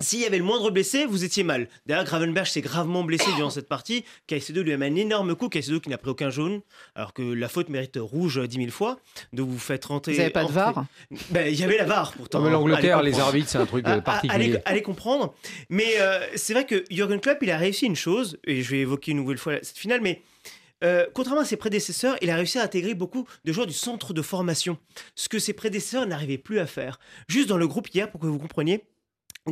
Speaker 4: s'il y avait le moindre blessé, vous étiez mal. D'ailleurs, Gravenberg s'est gravement blessé durant cette partie. Caicedo lui a mis un énorme coup. Caicedo qui n'a pris aucun jaune, alors que la faute mérite rouge 10 000 fois. Donc vous faites rentrer.
Speaker 2: Vous avez pas de VAR?
Speaker 4: Ben, Il y avait la VAR pourtant.
Speaker 5: Non, mais l'Angleterre, les arbitres, c'est un truc, euh,
Speaker 4: Ah, ah,
Speaker 5: particulier.
Speaker 4: Allez, allez comprendre. Mais euh, c'est vrai que Jürgen Klopp, il a réussi une chose, et je vais évoquer une nouvelle fois cette finale, mais euh, contrairement à ses prédécesseurs, il a réussi à intégrer beaucoup de joueurs du centre de formation, ce que ses prédécesseurs n'arrivaient plus à faire. Juste dans le groupe hier, pour que vous compreniez,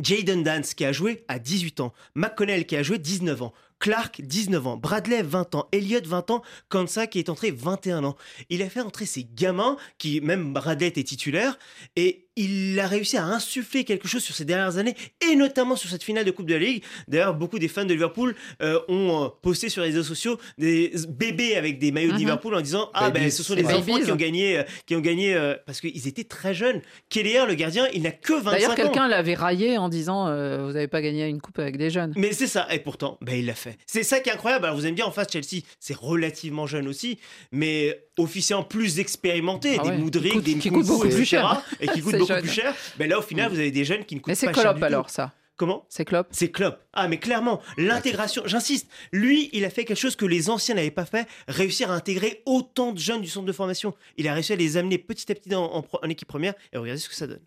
Speaker 4: Jaden Dance qui a joué à 18 ans, McConnell qui a joué 19 ans, Clark 19 ans, Bradley 20 ans, Elliott 20 ans, Kansa qui est entré 21 ans. Il a fait entrer ces gamins qui même Bradley était titulaire et il a réussi à insuffler quelque chose sur ces dernières années et notamment sur cette finale de Coupe de la Ligue. D'ailleurs, beaucoup des fans de Liverpool euh, ont euh, posté sur les réseaux sociaux des bébés avec des maillots de
Speaker 2: Mhm.
Speaker 4: Liverpool en disant ah ben ce sont
Speaker 2: Les
Speaker 4: enfants qui ont gagné euh, qui ont gagné euh, parce qu'ils étaient très jeunes. Kelleher le gardien, il n'a que 25 ans.
Speaker 2: D'ailleurs, quelqu'un l'avait raillé en disant euh, Vous n'avez pas gagné une coupe avec des jeunes.
Speaker 4: Mais c'est ça, et pourtant, ben, il l'a fait. C'est ça qui est incroyable. Alors, vous aimez bien en face, Chelsea, c'est relativement jeune aussi, mais officiant plus expérimenté,
Speaker 2: Ah
Speaker 4: des
Speaker 2: ouais,
Speaker 4: Moudric, des
Speaker 2: plus
Speaker 4: etc.,
Speaker 2: cher.
Speaker 4: Et qui beaucoup plus cher. Ben là, au final, vous avez des jeunes qui ne coûtent
Speaker 2: Mais c'est
Speaker 4: pas cher
Speaker 2: Klopp
Speaker 4: du tout.
Speaker 2: alors, ça.
Speaker 4: Comment?
Speaker 2: C'est Klopp
Speaker 4: C'est Klopp. Ah, mais clairement, l'intégration, j'insiste, lui, il a fait quelque chose que les anciens n'avaient pas fait, réussir à intégrer autant de jeunes du centre de formation. Il a réussi à les amener petit à petit en équipe première, et regardez ce que ça donne.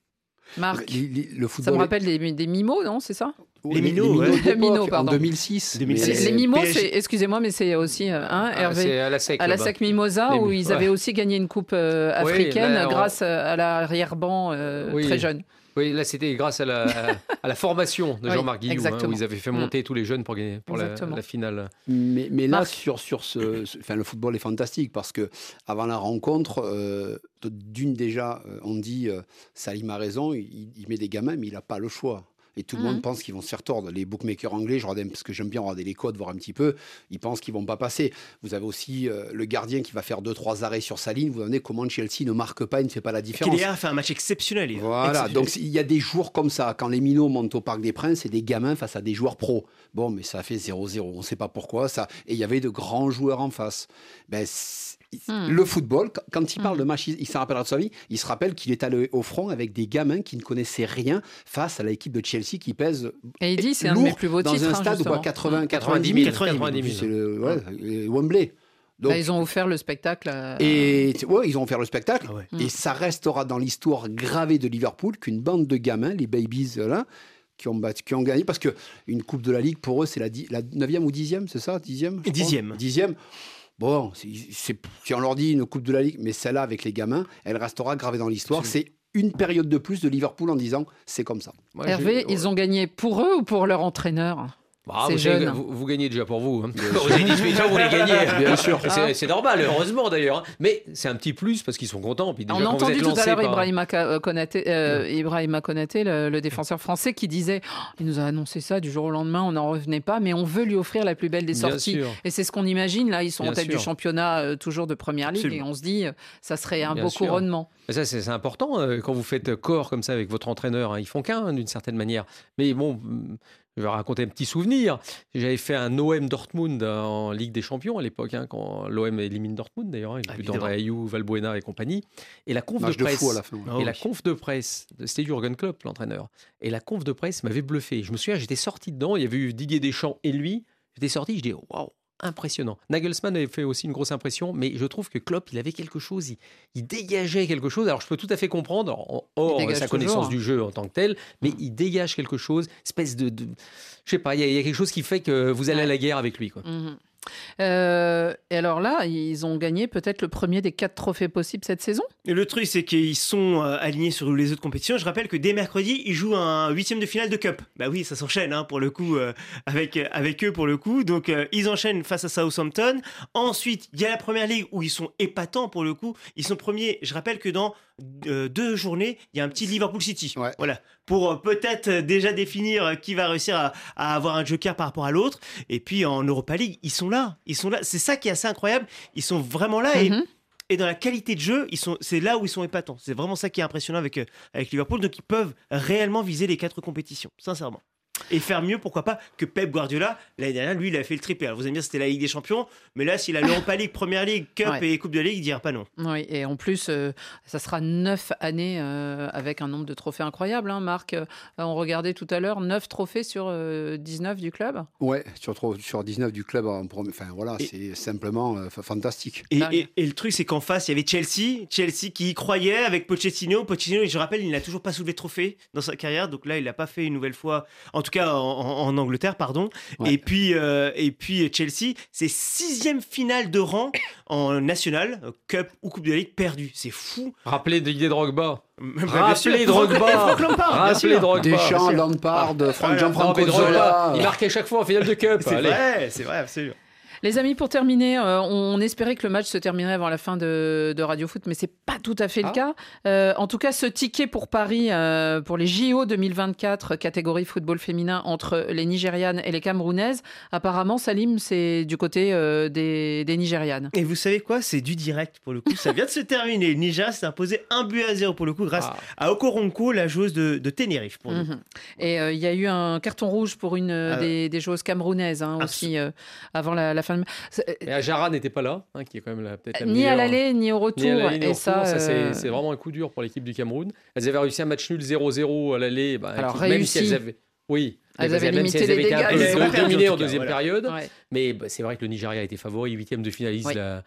Speaker 2: Marc,
Speaker 3: Les- les- le
Speaker 2: ça me
Speaker 3: est-
Speaker 2: rappelle des, des mimos, non C'est ça
Speaker 4: Les minots, ouais.
Speaker 3: d'époque,
Speaker 2: Les minots, pardon.
Speaker 3: En 2006.
Speaker 4: 2006.
Speaker 3: mais-
Speaker 2: Les, les mimos, excusez-moi, mais c'est aussi hein,
Speaker 5: Ah,
Speaker 2: Hervé
Speaker 5: c'est à la sec.
Speaker 2: à la
Speaker 5: là-bas.
Speaker 2: SEC Mimosa
Speaker 5: Les
Speaker 2: où ils
Speaker 5: ouais.
Speaker 2: avaient aussi gagné une coupe euh,
Speaker 5: Oui,
Speaker 2: africaine
Speaker 5: là, on-
Speaker 2: grâce à l'arrière-ban euh,
Speaker 5: Oui.
Speaker 2: très jeune.
Speaker 5: Oui, là, c'était grâce à la, à, à la formation de
Speaker 2: Oui,
Speaker 5: Jean-Marc Guillou, hein,
Speaker 2: exactement.
Speaker 5: où ils avaient fait monter tous les jeunes pour, gagner, pour la, finale.
Speaker 3: Mais, mais là,
Speaker 2: Marc.
Speaker 3: sur, sur ce, ce- enfin, le football est fantastique parce que avant la rencontre, euh, d'une déjà, euh, on dit euh, Salim a raison, il, il met des gamins, mais il n'a pas le choix. Et tout le monde pense qu'ils vont se faire tordre. Les bookmakers anglais, je regarde, parce que j'aime bien regarder les codes, voir un petit peu, ils pensent qu'ils vont pas passer. Vous avez aussi euh, le gardien qui va faire deux trois arrêts sur sa ligne. Vous vous demandez comment Chelsea ne marque pas, il ne fait pas la différence.
Speaker 4: A fait un match exceptionnel. hier.
Speaker 3: Voilà,
Speaker 4: Exceptionnel.
Speaker 3: donc il y a des jours comme ça. Quand les minots montent au Parc des Princes, c'est des gamins face à des joueurs pros. Bon, mais ça a fait 0-0. On ne sait pas pourquoi. ça. Et il y avait de grands joueurs en face. Ben,
Speaker 2: Hmm.
Speaker 3: Le football, quand- il parle
Speaker 2: Hmm.
Speaker 3: de match, il, s'en rappellera de sa vie. Il se rappelle qu'il est allé au front avec des gamins qui ne connaissaient rien face à l'équipe de Chelsea qui pèse
Speaker 2: Et il dit c'est un de mes plus beaux
Speaker 3: dans
Speaker 2: titres.
Speaker 3: un
Speaker 2: hein,
Speaker 3: stade où
Speaker 2: justement.
Speaker 3: à 80,
Speaker 5: 90
Speaker 3: 90
Speaker 5: 000.
Speaker 3: 000.
Speaker 5: 90 000.
Speaker 3: C'est le ouais, euh, Wembley. Donc,
Speaker 2: Bah, ils ont offert le spectacle. à-
Speaker 3: et ouais, ils ont fait le spectacle.
Speaker 4: Ah ouais.
Speaker 3: Et ça restera dans l'histoire gravée de Liverpool qu'une bande de gamins, les babies euh, là, qui ont, battu- qui ont gagné. Parce que une Coupe de la Ligue, pour eux, c'est la, di- la 9e ou 10e, c'est ça? 10e je crois
Speaker 4: Dixième.
Speaker 3: Dixième. Bon, c'est- c'est- si on leur dit une Coupe de la Ligue, mais celle-là avec les gamins, elle restera gravée dans l'histoire. C'est une période de plus de Liverpool en disant c'est comme ça.
Speaker 2: Hervé, ils ont gagné pour eux ou pour leur entraîneur?
Speaker 5: Bah, vous, gagnez déjà pour vous. Hein. 18 ans, vous les gagnez.
Speaker 3: Bien sûr.
Speaker 5: C'est c'est normal, heureusement d'ailleurs. hein. Mais c'est un petit plus parce qu'ils sont contents. Puis déjà,
Speaker 2: On a entendu
Speaker 5: êtes
Speaker 2: tout à l'heure
Speaker 5: par-
Speaker 2: Ibrahima euh, Konaté, euh, Ibrahima Konaté, le, le défenseur français, qui disait Oh, il nous a annoncé ça du jour au lendemain, on n'en revenait pas, mais on veut lui offrir la plus belle des sorties. Et c'est ce qu'on imagine. Là, ils sont en
Speaker 5: Bien
Speaker 2: tête du championnat, euh, toujours de première ligue,
Speaker 5: Absolument.
Speaker 2: et on se dit euh, ça serait un
Speaker 5: Bien
Speaker 2: beau
Speaker 5: sûr.
Speaker 2: couronnement.
Speaker 5: Mais ça, c'est c'est important euh, quand vous faites corps comme ça avec votre entraîneur. hein. Ils font qu'un, hein, d'une certaine manière. Mais bon, je vais raconter un petit souvenir. J'avais fait un OM Dortmund en Ligue des Champions à l'époque, hein, quand l'OM élimine Dortmund d'ailleurs. hein, Il y a plus
Speaker 3: Évidemment.
Speaker 5: d'André Ayou, Valbuena et compagnie. Et la conf de presse.
Speaker 3: fou à la fin, ouais.
Speaker 5: Et
Speaker 3: Ah
Speaker 5: la conf de presse, c'était Jurgen Klopp, l'entraîneur. Et la conf de presse m'avait bluffé. Je me souviens, j'étais sorti dedans. Il y avait eu Didier Deschamps et lui. J'étais sorti, je dis waouh, impressionnant. Nagelsmann avait fait aussi une grosse impression, mais je trouve que Klopp, il avait quelque chose, il, il dégageait quelque chose. Alors je peux tout à fait comprendre, en- hors sa
Speaker 2: toujours.
Speaker 5: connaissance du jeu en tant que tel, mais il dégage quelque chose, espèce de, de- je sais pas, il y, a- il y a quelque chose qui fait que vous allez à la guerre avec lui. Quoi.
Speaker 2: Mhm. Euh, et alors là, ils ont gagné peut-être le premier des quatre trophées possibles cette saison.
Speaker 4: Et le truc, c'est qu'ils sont euh, alignés sur les autres compétitions. Je rappelle que dès mercredi, ils jouent un huitième de finale de Cup. Bah oui, ça s'enchaîne hein, pour le coup euh, avec, avec eux pour le coup. Donc ils enchaînent face à Southampton. Ensuite, il y a la première ligue où ils sont épatants pour le coup. Ils sont premiers. Je rappelle que dans euh, deux journées, il y a un petit Liverpool City. Voilà. Pour euh, peut-être euh, déjà définir qui va réussir à, à avoir un joker par rapport à l'autre. Et puis en Europa League, ils sont là. Ils sont là. C'est ça qui est assez incroyable. Ils sont vraiment là. Et
Speaker 2: Mhm.
Speaker 4: et dans la qualité de jeu, ils sont, c'est là où ils sont épatants. C'est vraiment ça qui est impressionnant avec, avec Liverpool. Donc ils peuvent réellement viser les quatre compétitions, sincèrement. Et faire mieux, pourquoi pas, que Pep Guardiola. L'année dernière, lui, il a fait le triplé. Alors vous allez me dire, c'était la Ligue des Champions. Mais là, s'il a l'Europa League, Première Ligue, Cup
Speaker 2: Ouais.
Speaker 4: et Coupe de Ligue, il dira pas non.
Speaker 2: Oui, et en plus, euh, ça sera neuf années euh, avec un nombre de trophées incroyable. Hein, Marc, Euh, on regardait tout à l'heure, neuf trophées sur euh, 19 du club.
Speaker 3: Ouais, sur, sur 19 du club, en enfin voilà, c'est simplement euh, fa- fantastique.
Speaker 4: Et, et- et le truc, c'est qu'en face, il y avait Chelsea. Chelsea qui y croyait avec Pochettino. Pochettino, je rappelle, il n'a toujours pas soulevé de trophée dans sa carrière. Donc là, il n'a pas fait une nouvelle fois, en tout cas en, en- en Angleterre, pardon.
Speaker 3: Ouais.
Speaker 4: Et, puis, euh, et puis Chelsea, c'est sixième finale de rang en national, euh, Cup ou Coupe de la Ligue perdue. C'est fou.
Speaker 5: Rappelez Didier Drogba.
Speaker 4: bien sûr.
Speaker 5: Rappelez
Speaker 4: Franck-
Speaker 5: Drogba. Rappelez. Drogba.
Speaker 3: Deschamps. Lampard, Franck
Speaker 5: Drogba,
Speaker 3: Zola.
Speaker 5: Il marquait chaque fois en finale de Cup.
Speaker 4: C'est vrai, c'est vrai, absolument.
Speaker 2: Les amis, pour terminer, euh, on espérait que le match se terminerait avant la fin de, de Radio Foot, mais c'est pas tout à fait
Speaker 5: Ah.
Speaker 2: le cas. Euh, en tout cas, ce ticket pour Paris euh, pour les JO 2024, catégorie football féminin entre les Nigérianes et les Camerounaises, apparemment, Salim, c'est du côté des, des Nigérianes.
Speaker 4: Et vous savez quoi? C'est du direct pour le coup. Ça vient de se terminer. Le Nigeria s'est imposé un but à zéro pour le coup grâce
Speaker 5: Ah.
Speaker 4: à Okoronko, la joueuse de, de Tenerife. Pour.
Speaker 2: Mhm. Et il y a eu un carton rouge pour une
Speaker 4: Ah.
Speaker 2: des, des joueuses camerounaises hein, aussi avant la, la fin de. C'est-
Speaker 5: Et Ajara n'était pas là, hein, qui est quand même la- peut-être la
Speaker 2: Ni à
Speaker 5: meilleure-
Speaker 2: l'aller, ni au retour.
Speaker 5: Ni à l'aller, ni au
Speaker 2: et ça,
Speaker 5: retour. Ça, c'est-
Speaker 2: euh,
Speaker 5: c'est vraiment un coup dur pour l'équipe du Cameroun. Elles avaient réussi un match nul 0-0 à l'aller. bah,
Speaker 2: Alors,
Speaker 5: qui- même si elles avaient. Oui.
Speaker 2: Elles
Speaker 5: mais
Speaker 2: avaient
Speaker 5: même si
Speaker 2: limité
Speaker 5: elles avaient
Speaker 2: les dégâts. Elles
Speaker 4: en
Speaker 5: deuxième
Speaker 4: voilà.
Speaker 5: période.
Speaker 2: Ouais.
Speaker 5: Mais bah, c'est vrai que le Nigeria a été favori, huitième de finaliste
Speaker 2: Oui.
Speaker 5: la,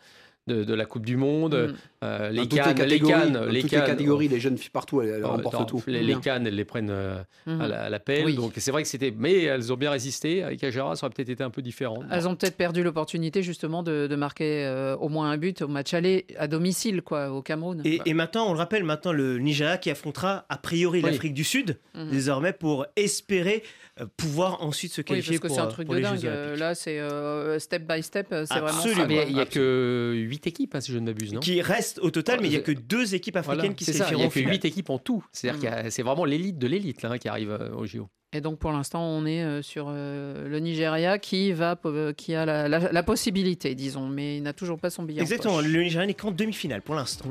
Speaker 5: de, de la Coupe du Monde.
Speaker 2: Mm.
Speaker 5: Euh,
Speaker 3: Dans
Speaker 5: les
Speaker 3: les
Speaker 5: cannes, les cannes,
Speaker 3: dans
Speaker 5: les
Speaker 3: toutes les
Speaker 5: cannes.
Speaker 3: catégories, les jeunes filles partout, elles, elles
Speaker 5: Euh,
Speaker 3: remportent
Speaker 5: non,
Speaker 3: tout.
Speaker 5: Les, les
Speaker 2: Bien.
Speaker 5: cannes, elles les prennent euh,
Speaker 2: Mhm.
Speaker 5: à la- à l'appel.
Speaker 2: Oui.
Speaker 5: Donc c'est vrai que c'était. Mais elles ont bien résisté. Avec Ajara, ça aurait peut-être été un peu différent.
Speaker 2: Elles ont peut-être perdu l'opportunité justement de, de marquer euh, au moins un but au match aller à domicile quoi, au Cameroun.
Speaker 4: Et, et maintenant, on le rappelle, maintenant le Nigeria qui affrontera a priori
Speaker 5: Oui.
Speaker 4: l'Afrique du Sud
Speaker 2: Mhm.
Speaker 4: désormais pour espérer euh, pouvoir ensuite se
Speaker 2: Oui,
Speaker 4: qualifier
Speaker 2: parce que
Speaker 4: pour,
Speaker 2: c'est un
Speaker 4: euh,
Speaker 2: truc
Speaker 4: pour
Speaker 2: de
Speaker 4: les
Speaker 2: dingue.
Speaker 4: Jeux Olympiques.
Speaker 2: Là, c'est euh, step by step. C'est vraiment
Speaker 5: il n'y a que 8 équipes, hein, si je ne m'abuse, non?
Speaker 4: Qui reste au total, mais il n'y a que deux équipes africaines
Speaker 5: Voilà,
Speaker 4: qui se
Speaker 5: ça, il n'y
Speaker 4: qualifieront
Speaker 5: a que
Speaker 4: finale.
Speaker 5: 8 équipes en tout. C'est-à-dire
Speaker 2: Mm.
Speaker 5: qu'il y a- c'est vraiment l'élite de l'élite là, hein, qui arrive euh, au JO.
Speaker 2: Et donc pour l'instant, on est euh, sur euh, le Nigeria qui va, qui a la, la- la possibilité, disons, mais il n'a toujours pas son billet. en
Speaker 4: Exactement,
Speaker 2: poche.
Speaker 4: le Nigeria n'est qu'en demi-finale pour l'instant.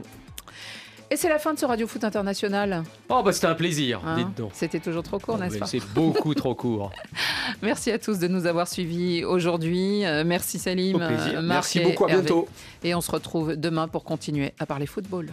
Speaker 2: Et c'est la fin de ce Radio Foot International.
Speaker 5: Oh, bah c'était un plaisir,
Speaker 2: hein.
Speaker 5: dites donc.
Speaker 2: C'était toujours trop court,
Speaker 5: Oh,
Speaker 2: n'est-ce pas
Speaker 5: C'est beaucoup trop court.
Speaker 2: Merci à tous de nous avoir suivis aujourd'hui. Euh, merci Salim,
Speaker 3: Au
Speaker 2: euh, Marc
Speaker 3: Merci beaucoup, à
Speaker 2: Hervé.
Speaker 3: bientôt.
Speaker 2: Et on se retrouve demain pour continuer à parler football.